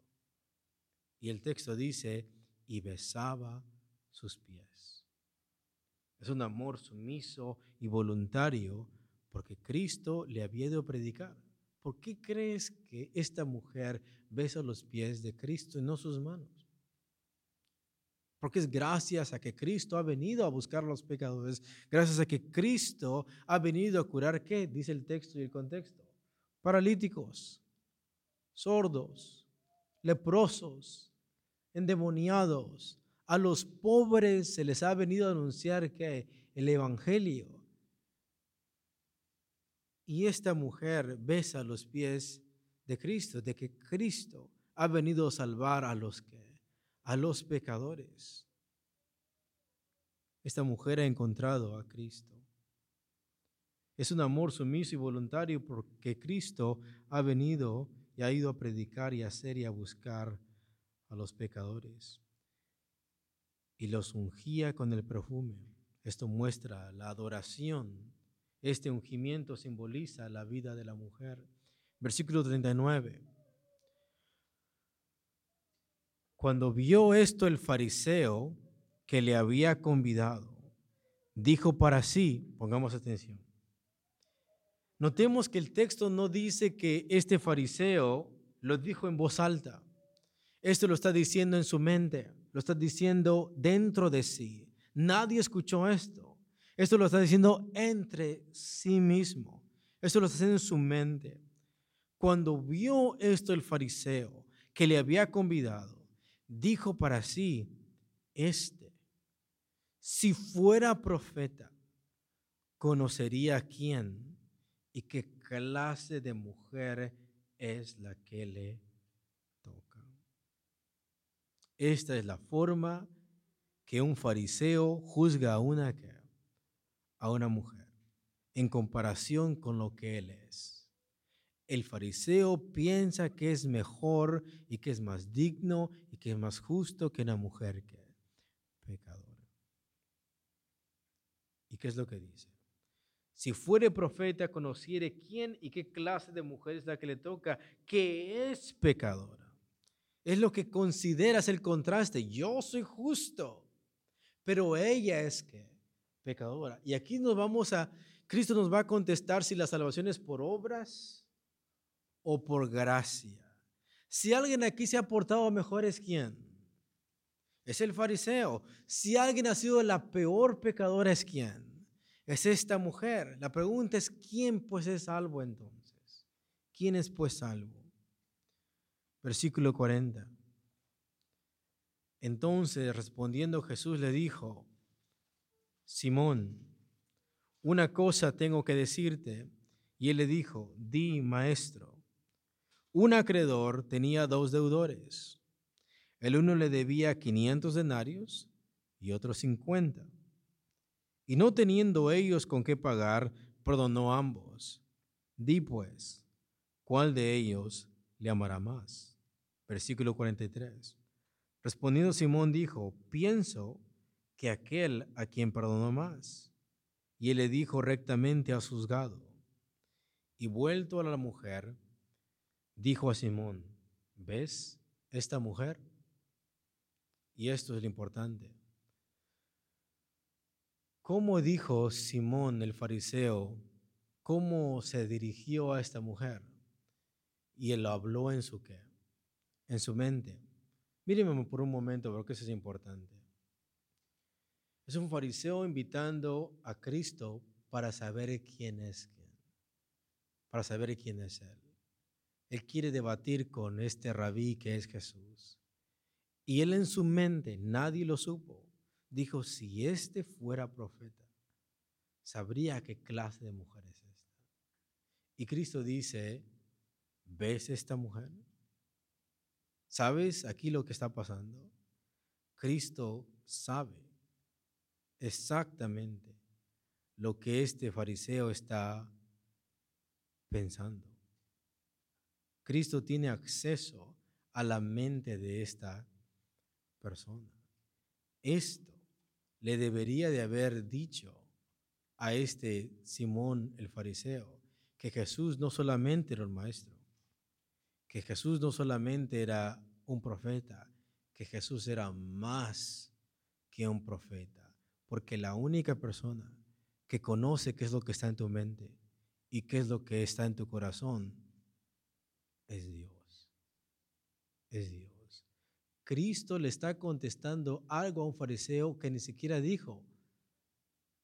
Y el texto dice, y besaba sus pies. Es un amor sumiso y voluntario porque Cristo le había ido predicar. ¿Por qué crees que esta mujer besa los pies de Cristo y no sus manos? Porque es gracias a que Cristo ha venido a buscar a los pecadores, gracias a que Cristo ha venido a curar, ¿qué? Dice el texto y el contexto. Paralíticos, sordos, leprosos, endemoniados. A los pobres se les ha venido a anunciar que el Evangelio. Y esta mujer besa los pies de Cristo, de que Cristo ha venido a salvar a los que a los pecadores. esta mujer ha encontrado a Cristo. Es un amor sumiso y voluntario porque Cristo ha venido y ha ido a predicar y a hacer y a buscar a los pecadores. Y los ungía con el perfume. Esto muestra la adoración. Este ungimiento simboliza la vida de la mujer. Versículo 39. Cuando vio esto el fariseo que le había convidado, dijo para sí, pongamos atención, Notemos que el texto no dice que este fariseo lo dijo en voz alta. Esto lo está diciendo en su mente, lo está diciendo dentro de sí. Nadie escuchó esto. Esto lo está diciendo entre sí mismo. Esto lo está haciendo en su mente. Cuando vio esto el fariseo que le había convidado, dijo para sí, este, si fuera profeta, conocería a quién y qué clase de mujer es la que le toca. Esta es la forma que un fariseo juzga a una, a una mujer en comparación con lo que él es. El fariseo piensa que es mejor y que es más digno y que es más justo que una mujer que pecadora. ¿Y qué es lo que dice? Si fuere profeta, conociere quién y qué clase de mujer es la que le toca, que es pecadora. Es lo que consideras el contraste. Yo soy justo, pero ella es que pecadora. Y aquí nos vamos a, Cristo nos va a contestar si la salvación es por obras o por gracia. Si alguien aquí se ha portado mejor es quién? Es el fariseo. Si alguien ha sido la peor pecadora es quién? es esta mujer. La pregunta es, ¿quién pues es salvo entonces? ¿Quién es pues salvo? Versículo 40. Entonces respondiendo Jesús le dijo, Simón, una cosa tengo que decirte. Y él le dijo, di, maestro. Un acreedor tenía dos deudores. El uno le debía 500 denarios y otro 50. Y no teniendo ellos con qué pagar, perdonó a ambos. Di pues, ¿cuál de ellos le amará más? Versículo 43. Respondiendo Simón dijo, pienso que aquel a quien perdonó más. Y él le dijo rectamente a juzgado. Y vuelto a la mujer, dijo a Simón, ¿ves esta mujer? Y esto es lo importante. ¿Cómo dijo Simón el fariseo? ¿Cómo se dirigió a esta mujer? Y él habló en su qué? En su mente. Mírenme por un momento porque eso es importante. Es un fariseo invitando a Cristo para saber quién es para saber quién es Él. Él quiere debatir con este rabí que es Jesús. Y él en su mente, nadie lo supo, dijo, si este fuera profeta, sabría qué clase de mujer es esta. Y Cristo dice, ¿ves esta mujer? ¿Sabes aquí lo que está pasando? Cristo sabe exactamente lo que este fariseo está pensando. Cristo tiene acceso a la mente de esta persona. Esto le debería de haber dicho a este Simón el fariseo que Jesús no solamente era un maestro, que Jesús no solamente era un profeta, que Jesús era más que un profeta, porque la única persona que conoce qué es lo que está en tu mente y qué es lo que está en tu corazón es Dios. Es Dios. Cristo le está contestando algo a un fariseo que ni siquiera dijo,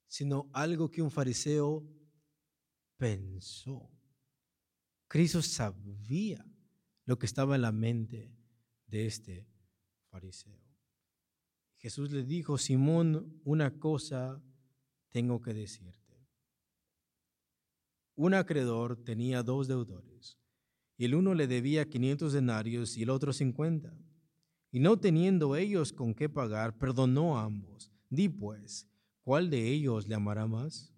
sino algo que un fariseo pensó. Cristo sabía lo que estaba en la mente de este fariseo. Jesús le dijo, Simón, una cosa tengo que decirte. Un acreedor tenía dos deudores, y el uno le debía 500 denarios y el otro 50. Y no teniendo ellos con qué pagar, perdonó a ambos. Di pues, ¿cuál de ellos le amará más?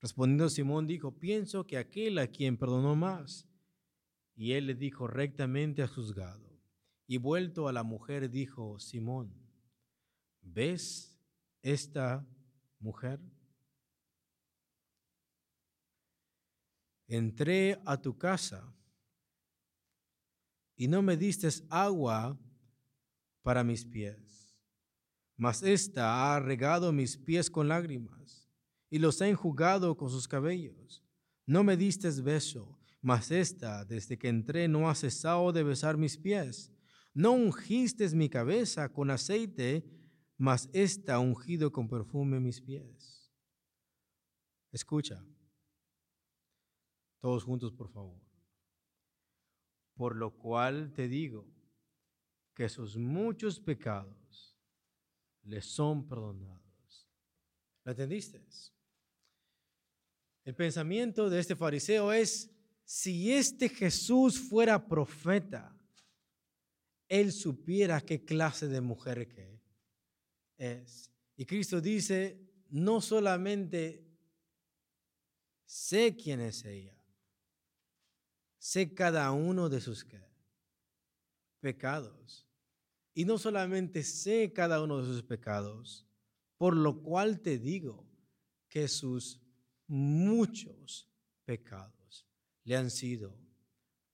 Respondiendo Simón dijo, pienso que aquel a quien perdonó más. Y él le dijo rectamente a juzgado. Y vuelto a la mujer dijo, Simón, ¿ves esta mujer? Entré a tu casa y no me diste agua para mis pies, mas ésta ha regado mis pies con lágrimas y los ha enjugado con sus cabellos. No me diste beso, mas ésta, desde que entré, no ha cesado de besar mis pies. No ungiste mi cabeza con aceite, mas ésta ha ungido con perfume mis pies. Escucha, todos juntos, por favor. Por lo cual te digo que sus muchos pecados le son perdonados. ¿Lo entendiste? El pensamiento de este fariseo es, si este Jesús fuera profeta, él supiera qué clase de mujer que es. Y Cristo dice, no solamente sé quién es ella, sé cada uno de sus pecados. Y no solamente sé cada uno de sus pecados, por lo cual te digo que sus muchos pecados le han sido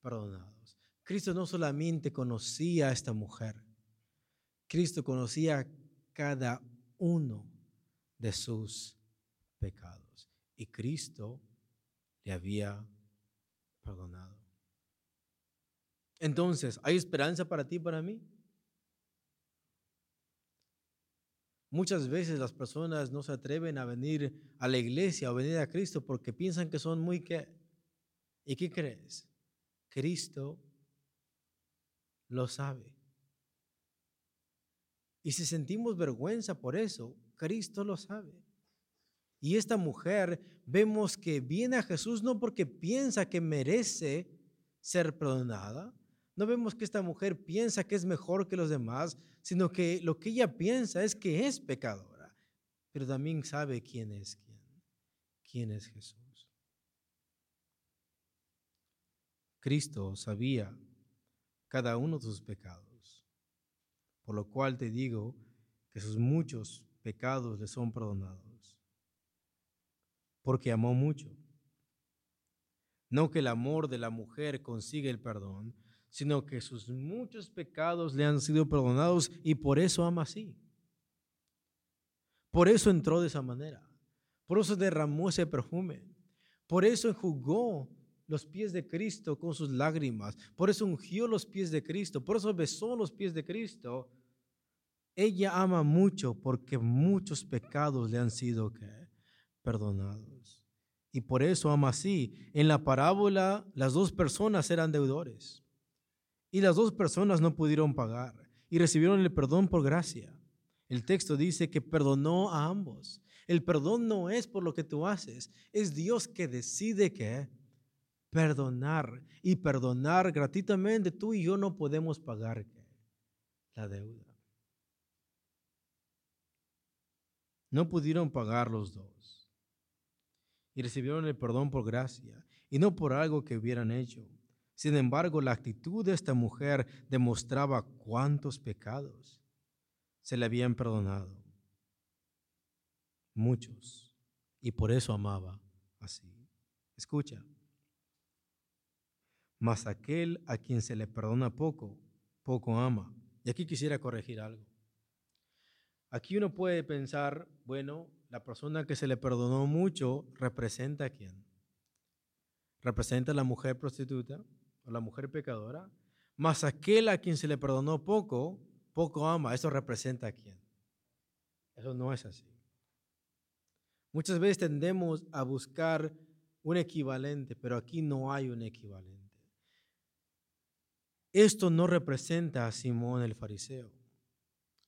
perdonados. Cristo no solamente conocía a esta mujer, Cristo conocía cada uno de sus pecados y Cristo le había perdonado. Entonces, ¿hay esperanza para ti y para mí? Muchas veces las personas no se atreven a venir a la iglesia o venir a Cristo porque piensan que son muy qué. ¿Y qué crees? Cristo lo sabe. Y si sentimos vergüenza por eso, Cristo lo sabe. Y esta mujer vemos que viene a Jesús no porque piensa que merece ser perdonada. No vemos que esta mujer piensa que es mejor que los demás, sino que lo que ella piensa es que es pecadora, pero también sabe quién es quién, quién es Jesús. Cristo sabía cada uno de sus pecados. Por lo cual te digo que sus muchos pecados le son perdonados. Porque amó mucho. No que el amor de la mujer consigue el perdón, sino que sus muchos pecados le han sido perdonados y por eso ama así. Por eso entró de esa manera. Por eso derramó ese perfume. Por eso enjugó los pies de Cristo con sus lágrimas. Por eso ungió los pies de Cristo. Por eso besó los pies de Cristo. Ella ama mucho porque muchos pecados le han sido perdonados. Y por eso ama así. En la parábola las dos personas eran deudores. Y las dos personas no pudieron pagar. Y recibieron el perdón por gracia. El texto dice que perdonó a ambos. El perdón no es por lo que tú haces. Es Dios que decide que perdonar y perdonar gratuitamente, tú y yo no podemos pagar la deuda. No pudieron pagar los dos. Y recibieron el perdón por gracia y no por algo que hubieran hecho. Sin embargo, la actitud de esta mujer demostraba cuántos pecados se le habían perdonado. Muchos. Y por eso amaba así. Escucha. Mas aquel a quien se le perdona poco, poco ama. Y aquí quisiera corregir algo. Aquí uno puede pensar, bueno, la persona que se le perdonó mucho representa a quién? Representa a la mujer prostituta o la mujer pecadora. Mas aquel a quien se le perdonó poco, poco ama. Eso representa a quién? Eso no es así. Muchas veces tendemos a buscar un equivalente, pero aquí no hay un equivalente. Esto no representa a Simón el fariseo.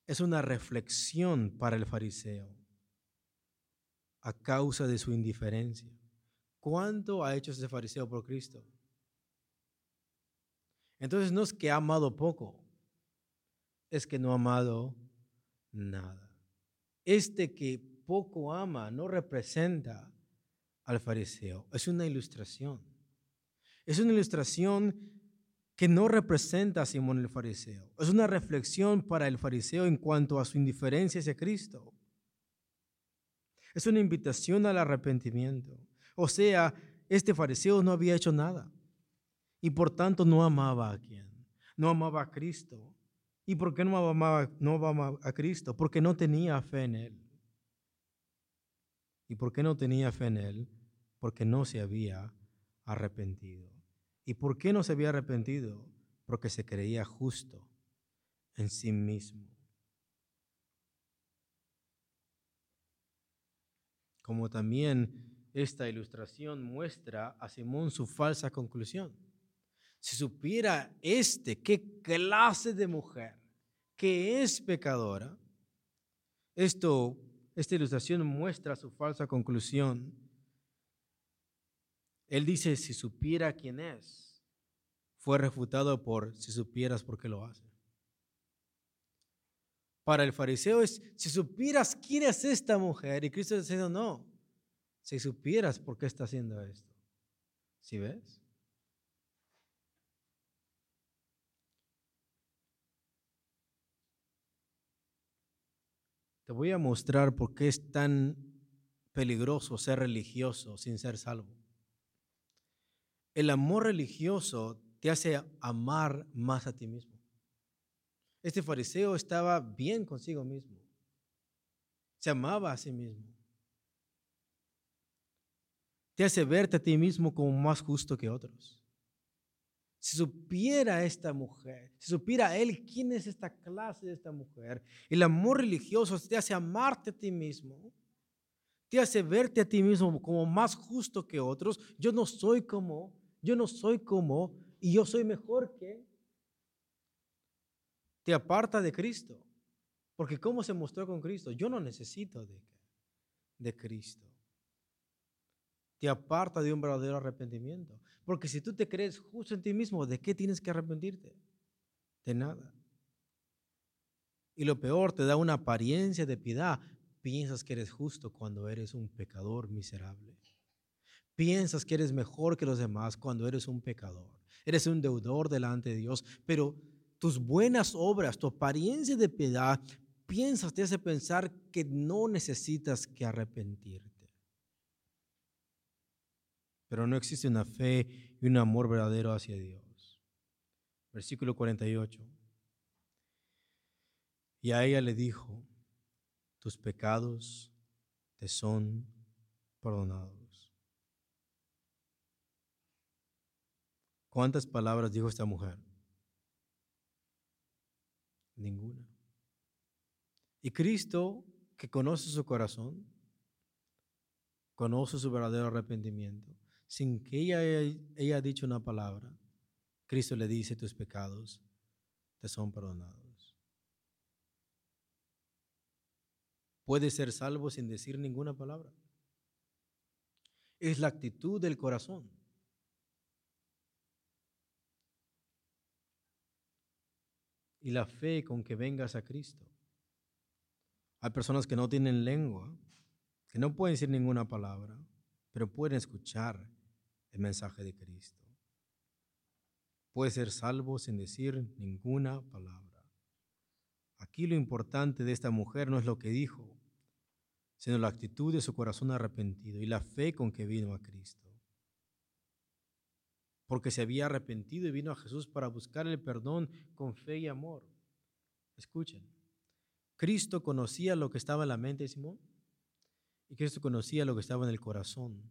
Es una reflexión para el fariseo a causa de su indiferencia. ¿Cuánto ha hecho ese fariseo por Cristo? Entonces no es que ha amado poco, es que no ha amado nada. Este que poco ama no representa al fariseo, es una ilustración. Es una ilustración que no representa a Simón el fariseo. Es una reflexión para el fariseo en cuanto a su indiferencia hacia Cristo. Es una invitación al arrepentimiento. O sea, este fariseo no había hecho nada y por tanto no amaba a quien, no amaba a Cristo. ¿Y por qué no amaba, no amaba a Cristo? Porque no tenía fe en Él. ¿Y por qué no tenía fe en Él? Porque no se había arrepentido. ¿Y por qué no se había arrepentido? Porque se creía justo en sí mismo. Como también esta ilustración muestra a Simón su falsa conclusión. Si supiera este qué clase de mujer que es pecadora, esto, esta ilustración muestra su falsa conclusión. Él dice, si supiera quién es, fue refutado por si supieras por qué lo hace. Para el fariseo es, si supieras quién es esta mujer, y Cristo está diciendo, no, si supieras por qué está haciendo esto. ¿Sí ves? Te voy a mostrar por qué es tan peligroso ser religioso sin ser salvo. El amor religioso te hace amar más a ti mismo. Este fariseo estaba bien consigo mismo. Se amaba a sí mismo. Te hace verte a ti mismo como más justo que otros. Si supiera esta mujer, si supiera él quién es esta clase de esta mujer, el amor religioso te hace amarte a ti mismo, te hace verte a ti mismo como más justo que otros. Yo no soy como, yo no soy como, y yo soy mejor que. Te aparta de Cristo. Porque ¿cómo se mostró con Cristo? Yo no necesito de, de Cristo te aparta de un verdadero arrepentimiento. Porque si tú te crees justo en ti mismo, ¿de qué tienes que arrepentirte? De nada. Y lo peor, te da una apariencia de piedad. Piensas que eres justo cuando eres un pecador miserable. Piensas que eres mejor que los demás cuando eres un pecador. Eres un deudor delante de Dios, pero tus buenas obras, tu apariencia de piedad, piensas, te hace pensar que no necesitas que arrepentirte pero no existe una fe y un amor verdadero hacia Dios. Versículo 48. Y a ella le dijo, tus pecados te son perdonados. ¿Cuántas palabras dijo esta mujer? Ninguna. Y Cristo, que conoce su corazón, conoce su verdadero arrepentimiento, sin que ella haya dicho una palabra, Cristo le dice, tus pecados te son perdonados. Puede ser salvo sin decir ninguna palabra. Es la actitud del corazón. Y la fe con que vengas a Cristo. Hay personas que no tienen lengua, que no pueden decir ninguna palabra, pero pueden escuchar el mensaje de Cristo. Puede ser salvo sin decir ninguna palabra. Aquí lo importante de esta mujer no es lo que dijo, sino la actitud de su corazón arrepentido y la fe con que vino a Cristo. Porque se había arrepentido y vino a Jesús para buscar el perdón con fe y amor. Escuchen, Cristo conocía lo que estaba en la mente de Simón y Cristo conocía lo que estaba en el corazón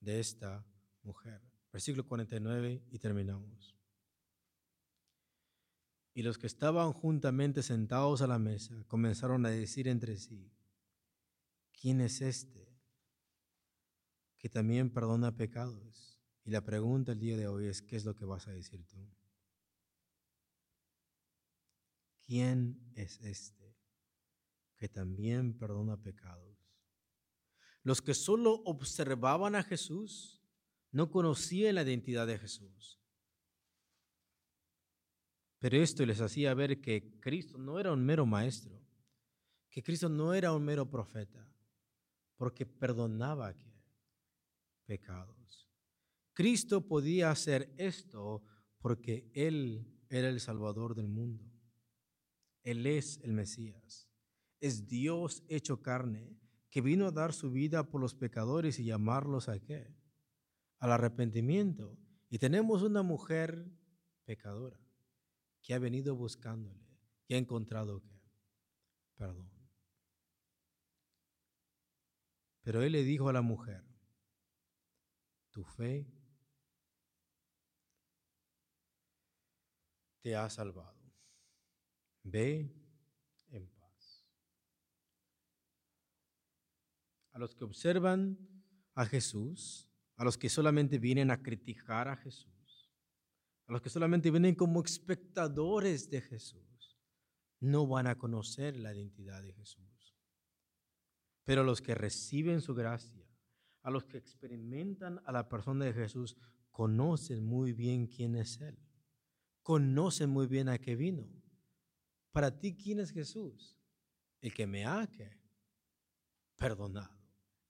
de esta mujer. Versículo 49 y terminamos. Y los que estaban juntamente sentados a la mesa comenzaron a decir entre sí, ¿quién es este que también perdona pecados? Y la pregunta el día de hoy es, ¿qué es lo que vas a decir tú? ¿Quién es este que también perdona pecados? Los que solo observaban a Jesús no conocían la identidad de Jesús. Pero esto les hacía ver que Cristo no era un mero maestro, que Cristo no era un mero profeta, porque perdonaba pecados. Cristo podía hacer esto porque Él era el Salvador del mundo. Él es el Mesías. Es Dios hecho carne que vino a dar su vida por los pecadores y llamarlos a qué? Al arrepentimiento. Y tenemos una mujer pecadora que ha venido buscándole, que ha encontrado qué? Perdón. Pero él le dijo a la mujer, tu fe te ha salvado. Ve en paz. A los que observan a Jesús, a los que solamente vienen a criticar a Jesús, a los que solamente vienen como espectadores de Jesús, no van a conocer la identidad de Jesús. Pero los que reciben su gracia, a los que experimentan a la persona de Jesús, conocen muy bien quién es Él. Conocen muy bien a qué vino. Para ti, ¿quién es Jesús? El que me ha perdonado.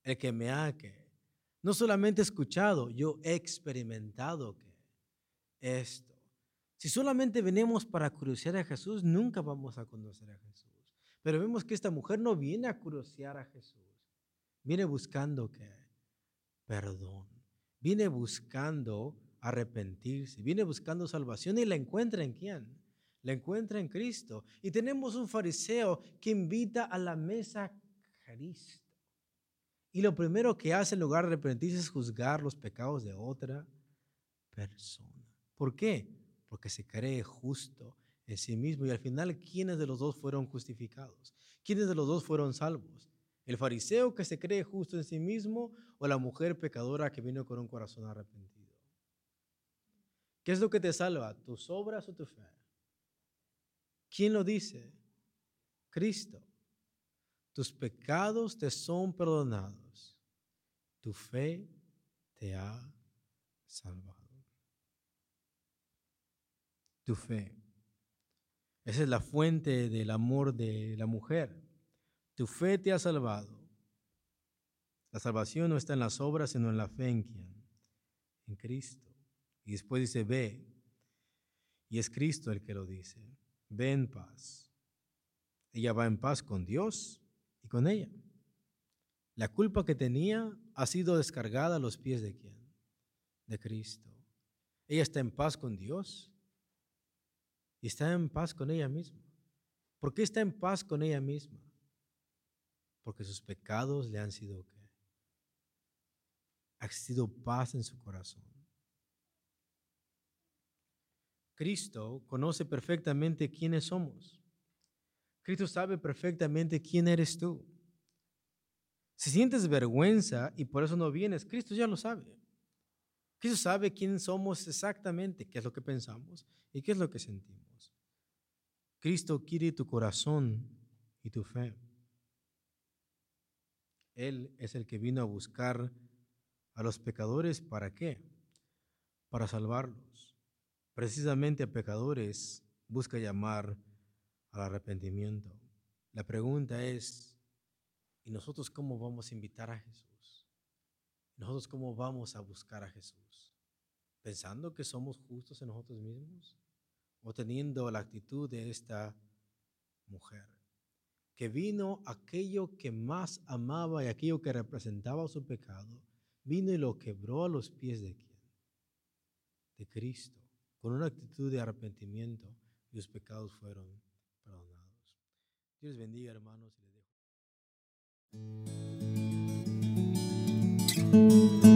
El que me ha no solamente escuchado, yo he experimentado que esto. Si solamente venimos para curiosear a Jesús, nunca vamos a conocer a Jesús. Pero vemos que esta mujer no viene a curiosear a Jesús. Viene buscando que perdón. Viene buscando arrepentirse. Viene buscando salvación y la encuentra en quién? La encuentra en Cristo. Y tenemos un fariseo que invita a la mesa a Cristo. Y lo primero que hace en lugar de arrepentirse es juzgar los pecados de otra persona. ¿Por qué? Porque se cree justo en sí mismo. Y al final, ¿quiénes de los dos fueron justificados? ¿Quiénes de los dos fueron salvos? ¿El fariseo que se cree justo en sí mismo o la mujer pecadora que vino con un corazón arrepentido? ¿Qué es lo que te salva? ¿Tus obras o tu fe? ¿Quién lo dice? Cristo. Tus pecados te son perdonados. Tu fe te ha salvado. Tu fe. Esa es la fuente del amor de la mujer. Tu fe te ha salvado. La salvación no está en las obras, sino en la fe en quién? En Cristo. Y después dice, ve. Y es Cristo el que lo dice. Ve en paz. Ella va en paz con Dios y con ella. La culpa que tenía ha sido descargada a los pies de quién? De Cristo. Ella está en paz con Dios y está en paz con ella misma. ¿Por qué está en paz con ella misma? porque sus pecados le han sido ¿qué? Ha sido paz en su corazón. Cristo conoce perfectamente quiénes somos. Cristo sabe perfectamente quién eres tú. Si sientes vergüenza y por eso no vienes, Cristo ya lo sabe. Cristo sabe quién somos exactamente, qué es lo que pensamos y qué es lo que sentimos. Cristo quiere tu corazón y tu fe. Él es el que vino a buscar a los pecadores. ¿Para qué? Para salvarlos. Precisamente a pecadores busca llamar al arrepentimiento. La pregunta es, ¿y nosotros cómo vamos a invitar a Jesús? ¿Nosotros cómo vamos a buscar a Jesús? ¿Pensando que somos justos en nosotros mismos? ¿O teniendo la actitud de esta mujer? que vino aquello que más amaba y aquello que representaba su pecado, vino y lo quebró a los pies de quién? De Cristo, con una actitud de arrepentimiento y los pecados fueron perdonados. Dios bendiga, hermanos, y les dejo.